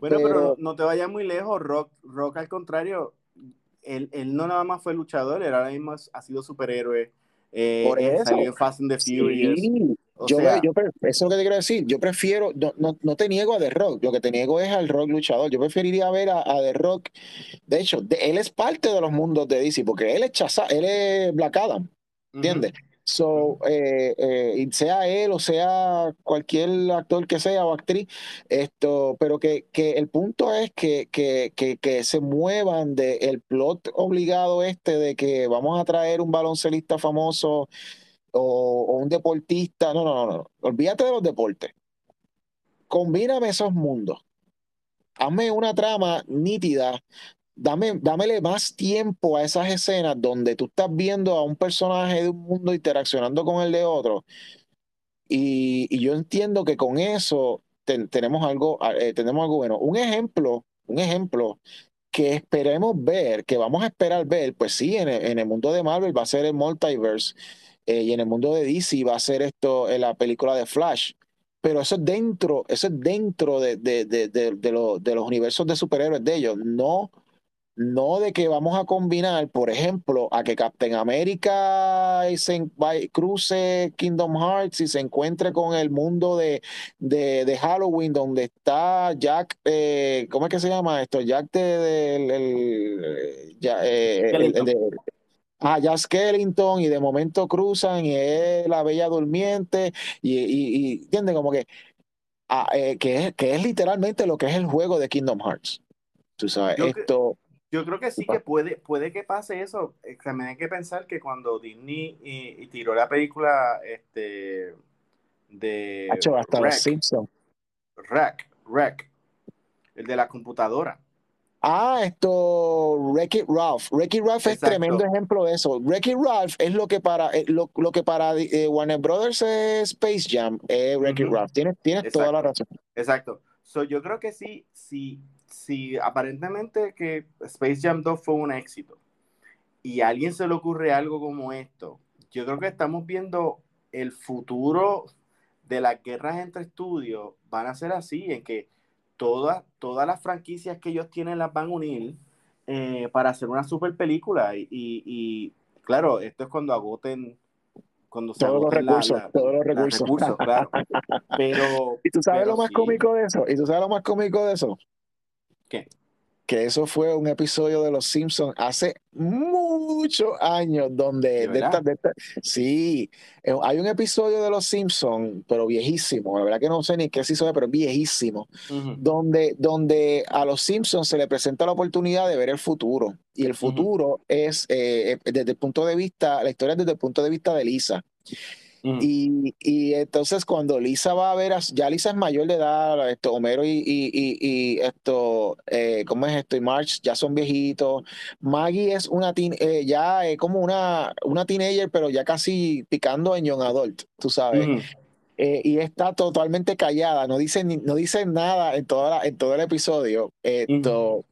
Bueno, pero, no te vayas muy lejos, Rock, Rock al contrario, él, no nada más fue luchador, él ahora mismo ha sido superhéroe. Eh, Por eso. Salió en Fast and the Furious yo, yo, eso es lo que te quiero decir. Yo prefiero, no, no, te niego a The Rock, lo que te niego es al rock luchador. Yo preferiría ver a, The Rock. De hecho, él es parte de los mundos de DC, porque él es Chaza, él es Black Adam. ¿Entiendes? So, eh, eh, sea él o sea cualquier actor que sea o actriz, esto, pero que, que el punto es que, que, que, que se muevan del plot obligado este de que vamos a traer un baloncelista famoso o, un deportista. No, no, no, no. Olvídate de los deportes. Combíname esos mundos. Hazme una trama nítida. Dame, dámele más tiempo a esas escenas donde tú estás viendo a un personaje de un mundo interaccionando con el de otro. y, yo entiendo que con eso tenemos, algo, eh, tenemos algo bueno. Un ejemplo, un ejemplo que esperemos ver, que vamos a esperar ver, pues sí, en el, mundo de Marvel va a ser el multiverse eh, y en el mundo de DC va a ser esto en la película de Flash. Pero eso es dentro, eso es dentro de, de, de, de los universos de superhéroes de ellos, no no de que vamos a combinar, por ejemplo, a que Captain America se, cruce Kingdom Hearts y se encuentre con el mundo de, de, Halloween, donde está Jack, eh, ¿cómo es que se llama esto? Jack de, ah, Jack Skellington, y de momento cruzan y es la Bella Durmiente, y, y, entiende como que, ah, eh, que, es, que es literalmente lo que es el juego de Kingdom Hearts. Tú sabes, esto. Yo creo que sí que puede, puede que pase eso. Eh, también hay que pensar que cuando Disney y, tiró la película este, de Hacho, hasta los Simpsons. Rack, Rack, el de la computadora. Ah, esto, Wreck-It Ralph. Wreck-It Ralph es tremendo ejemplo de eso. Wreck-It Ralph es lo que para, eh, lo, que para eh, Warner Brothers es Space Jam, es Wreck-It Ralph. Tienes, tienes toda la razón. Exacto. So, yo creo que sí, sí, si aparentemente que Space Jam 2 fue un éxito y a alguien se le ocurre algo como esto, yo creo que estamos viendo el futuro de las guerras entre estudios van a ser así, en que todas, todas las franquicias que ellos tienen las van a unir eh, para hacer una super película. Y, claro, esto es cuando agoten cuando todos los recursos, todos los recursos. Pero, ¿Y tú sabes lo más cómico de eso? ¿Y tú sabes lo más cómico de eso? Que eso fue un episodio de Los Simpsons hace muchos años donde... sí, eh, hay un episodio de Los Simpsons, pero viejísimo, la verdad que no sé ni qué se hizo, pero viejísimo, donde, donde a Los Simpsons se le presenta la oportunidad de ver el futuro. Y el futuro es, eh, eh, desde el punto de vista, la historia es desde el punto de vista de Lisa. Y, y, entonces cuando Lisa va a ver, ya Lisa es mayor de edad, esto, Homero y, y esto, eh, ¿cómo es esto? Y March ya son viejitos. Maggie es una teen, eh, ya es como una, una teenager, pero ya casi picando en young adult, tú sabes. Eh, y está totalmente callada, no dice, no dice nada en, toda en todo el episodio. Esto,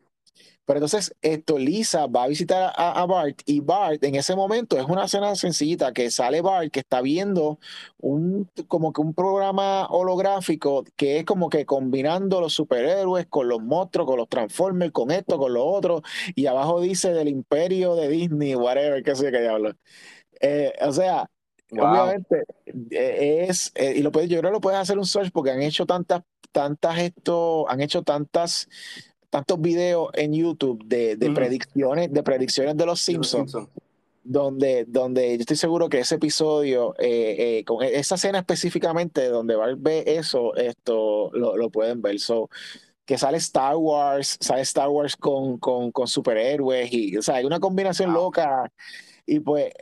pero entonces, esto, Lisa va a visitar a, Bart y Bart en ese momento es una escena sencillita que sale Bart que está viendo un como que un programa holográfico que es como que combinando los superhéroes con los monstruos, con los Transformers, con esto, con lo otro, y abajo dice del imperio de Disney, whatever, qué sé yo qué diablo. Eh, o sea, obviamente eh, es, eh, y lo puedes, yo creo que lo puedes hacer un search porque han hecho tantas, tantas esto, han hecho tantas tantos videos en YouTube de, predicciones, de predicciones de los Simpsons. Donde, donde yo estoy seguro que ese episodio, eh, eh, con e, esa escena específicamente donde Bart ve eso, esto lo, pueden ver. So, que sale Star Wars, sale Star Wars con, con, con superhéroes, y o sea, hay una combinación loca y pues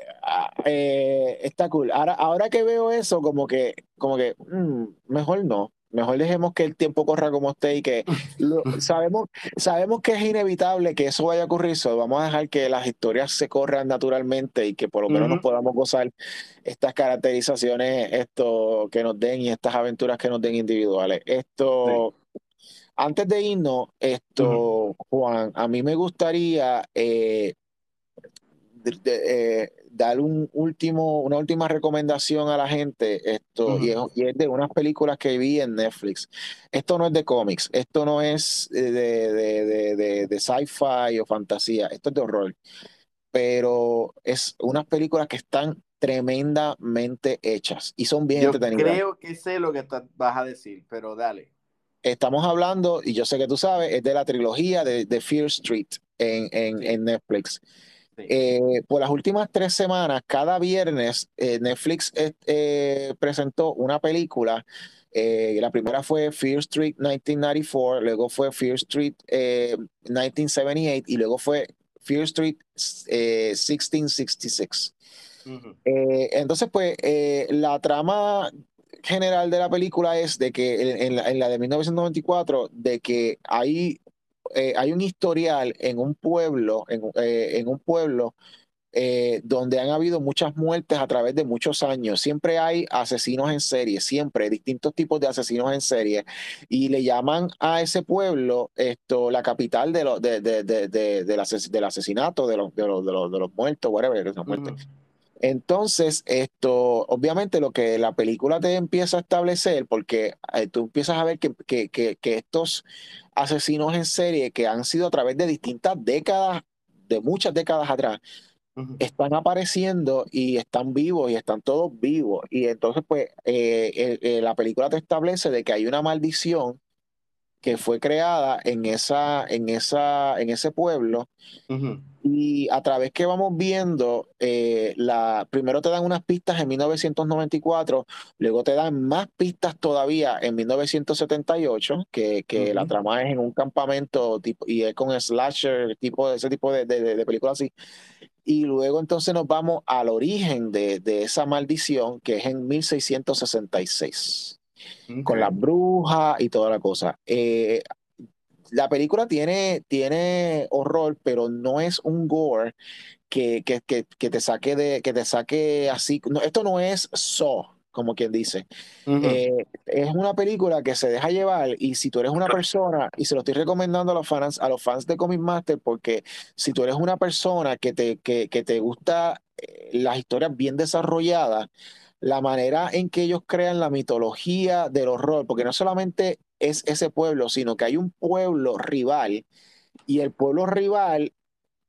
eh, está cool. Ahora, ahora que veo eso, como que, como que mm, mejor no. Mejor dejemos que el tiempo corra como esté y que sabemos, sabemos que es inevitable que eso vaya a ocurrir. vamos a dejar que las historias se corran naturalmente y que por lo menos nos podamos gozar estas caracterizaciones esto, que nos den y estas aventuras que nos den individuales. Esto, antes de irnos, esto, Juan, a mí me gustaría eh, eh, dar un último, una última recomendación a la gente, esto, y, es, de unas películas que vi en Netflix. Esto no es de cómics, esto no es de, de, de, de sci-fi o fantasía, esto es de horror. Pero es unas películas que están tremendamente hechas y son bien yo entretenidas. Creo que sé lo que vas a decir, pero dale. Estamos hablando, y yo sé que tú sabes, es de la trilogía de, de Fear Street en, en, en Netflix. Eh, por las últimas tres semanas, cada viernes, eh, Netflix eh, presentó una película. la primera fue Fear Street 1994, luego fue Fear Street 1978 y luego fue Fear Street 1666. entonces, pues, la trama general de la película es de que en, la, en la de 1994, de que hay eh, hay un historial en un pueblo, en, eh, un pueblo eh, donde han habido muchas muertes a través de muchos años. Siempre hay asesinos en serie, siempre, distintos tipos de asesinos en serie. Y le llaman a ese pueblo esto, la capital de lo, de, de, de, del asesinato, de los, de los, de los, muertos, whatever, Entonces, esto, obviamente lo que la película te empieza a establecer, porque eh, tú empiezas a ver que, que, que, que estos asesinos en serie que han sido a través de distintas décadas, de muchas décadas atrás, están apareciendo y están vivos y están todos vivos. Y entonces, pues, eh, eh, la película te establece de que hay una maldición que fue creada en, esa, en, esa, en ese pueblo. Y a través que vamos viendo, eh, la, primero te dan unas pistas en 1994, luego te dan más pistas todavía en 1978, que, que la trama es en un campamento tipo, y es con slasher, tipo, ese tipo de, de, de películas así. Y luego entonces nos vamos al origen de, esa maldición, que es en 1666, con las brujas y toda la cosa. Eh, la película tiene, tiene horror, pero no es un gore que, que, que, te saque de, que te saque así. esto no es so como quien dice. Eh, es una película que se deja llevar y si tú eres una persona, y se lo estoy recomendando a los fans, a los fans de Comic Master, porque si tú eres una persona que te, que, que te gusta eh, las historias bien desarrolladas, la manera en que ellos crean la mitología del horror, porque no solamente es ese pueblo, sino que hay un pueblo rival y el pueblo rival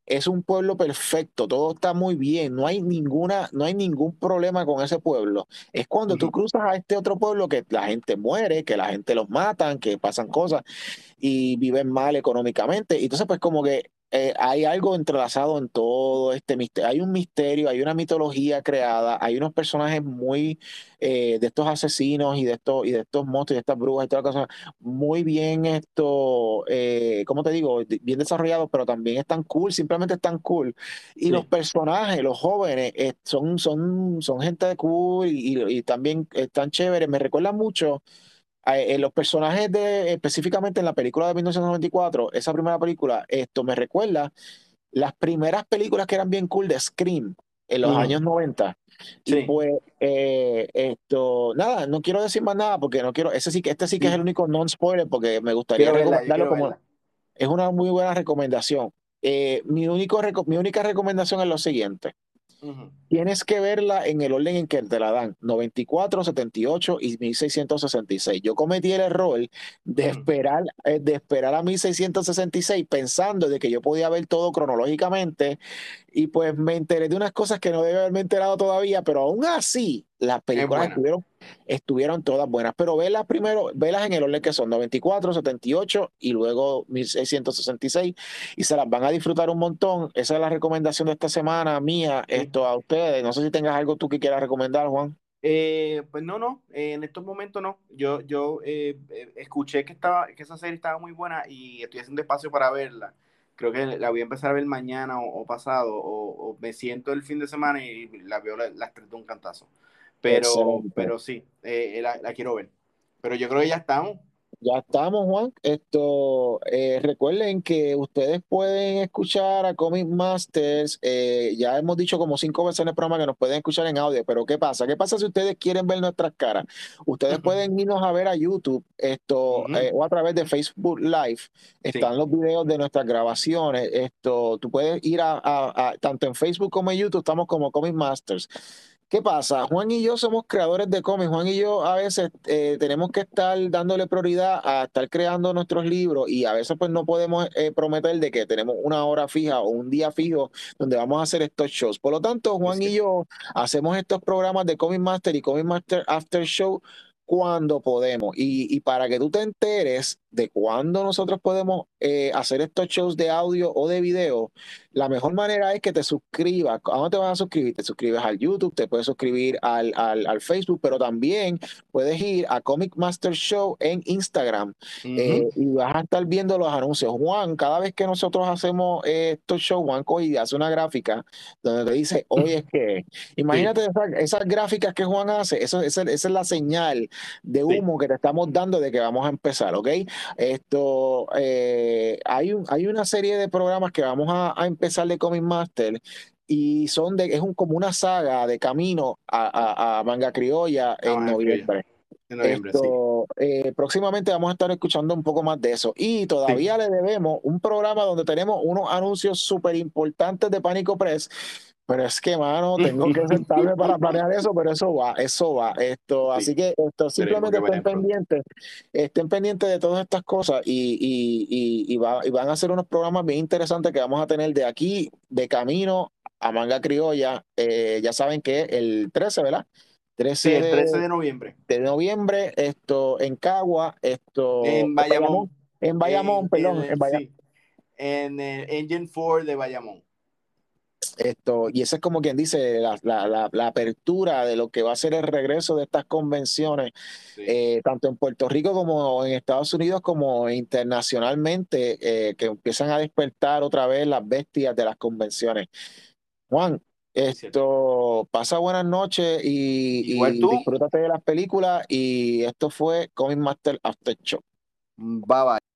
es un pueblo perfecto, todo está muy bien, no hay ninguna, no hay ningún problema con ese pueblo. Es cuando tú cruzas a este otro pueblo que la gente muere, que la gente los matan, que pasan cosas y viven mal económicamente. Entonces, pues como que eh, hay algo entrelazado en todo este misterio. Hay un misterio, hay una mitología creada, hay unos personajes muy eh, de estos asesinos y de estos y de estos monstruos y de estas brujas y todas las cosas muy bien esto, eh, ¿cómo te digo? Bien desarrollados, pero también están cool, simplemente están cool. Y los personajes, los jóvenes, son, son, son gente de cool y, y también están chéveres. Me recuerda mucho eh, los personajes de, específicamente en la película de 1994, esa primera película, esto me recuerda las primeras películas que eran bien cool de Scream en los años 90. Y pues, eh, esto, nada, no quiero decir más nada porque no quiero, ese sí que, este sí que es el único non-spoiler porque me gustaría recomendarlo como, es una muy buena recomendación. Eh, mi, único, mi única recomendación es lo siguiente. Tienes que verla en el orden en que te la dan, 94, 78 y 1666. Yo cometí el error de esperar, eh, de esperar a 1666 pensando de que yo podía ver todo cronológicamente y pues me enteré de unas cosas que no debe haberme enterado todavía, pero aún así las películas estuvieron, estuvieron todas buenas. Pero velas primero, velas en el orden que son 94, 78 y luego 1666 y se las van a disfrutar un montón. Esa es la recomendación de esta semana mía, esto a ustedes. No sé si tengas algo tú que quieras recomendar, Juan. Eh, pues no, no, en estos momentos no. Yo, yo eh, eh, escuché que, estaba, que esa serie estaba muy buena y estoy haciendo espacio para verla creo que la voy a empezar a ver mañana o, pasado, o, me siento el fin de semana y la veo las tres de un cantazo. Pero, pero sí, eh, la, la, quiero ver. Pero yo creo que ya estamos. Ya estamos, Juan. Esto, eh, recuerden que ustedes pueden escuchar a Comic Masters. Eh, ya hemos dicho como cinco veces en el programa que nos pueden escuchar en audio, pero ¿qué pasa? ¿Qué pasa si ustedes quieren ver nuestras caras? Ustedes pueden irnos a ver a YouTube esto eh, o a través de Facebook Live. Están los videos de nuestras grabaciones. Esto, tú puedes ir a, a, tanto en Facebook como en YouTube, estamos como Comic Masters. ¿Qué pasa? Juan y yo somos creadores de cómics. Juan y yo a veces eh, tenemos que estar dándole prioridad a estar creando nuestros libros y a veces pues no podemos eh, prometer de que tenemos una hora fija o un día fijo donde vamos a hacer estos shows. Por lo tanto, Juan y yo hacemos estos programas de Comic Master y Comic Master After Show cuando podemos. Y, y, para que tú te enteres de cuándo nosotros podemos eh, hacer estos shows de audio o de video, la mejor manera es que te suscribas. ¿A dónde te vas a suscribir? Te suscribes al YouTube, te puedes suscribir al, al, al Facebook, pero también puedes ir a Comic Master Show en Instagram eh, y vas a estar viendo los anuncios. Juan, cada vez que nosotros hacemos eh, estos shows, Juan y hace una gráfica donde te dice, oye, es que, imagínate esas, gráficas que Juan hace, eso, esa, esa es la señal de humo que te estamos dando de que vamos a empezar, ¿ok? Esto, eh, hay, un, hay una serie de programas que vamos a, empezar de Comic Master y son de, es un, como una saga de camino a, Manga Criolla en noviembre. En noviembre Esto, eh, próximamente vamos a estar escuchando un poco más de eso. Y todavía le debemos un programa donde tenemos unos anuncios súper importantes de Pánico Press pero es que, mano, tengo que sentarme para planear eso, pero eso va, eso va. Esto, así que esto simplemente estén pendientes, estén pendientes de todas estas cosas y, y, y, van a ser unos programas bien interesantes que vamos a tener de aquí, de camino a Manga Criolla. Eh, ya saben que el 13, ¿verdad? 13 el 13 de, noviembre. De noviembre, esto en Cagua, esto en Bayamón. En Bayamón, perdón, en, Bayamón. en el Engine 4 de Bayamón. Esto, y esa es como quien dice la, apertura de lo que va a ser el regreso de estas convenciones, eh, tanto en Puerto Rico como en Estados Unidos, como internacionalmente, eh, que empiezan a despertar otra vez las bestias de las convenciones. Juan, esto pasa buenas noches y, y disfrútate de las películas. Y esto fue Comic Master After Show. Bye bye.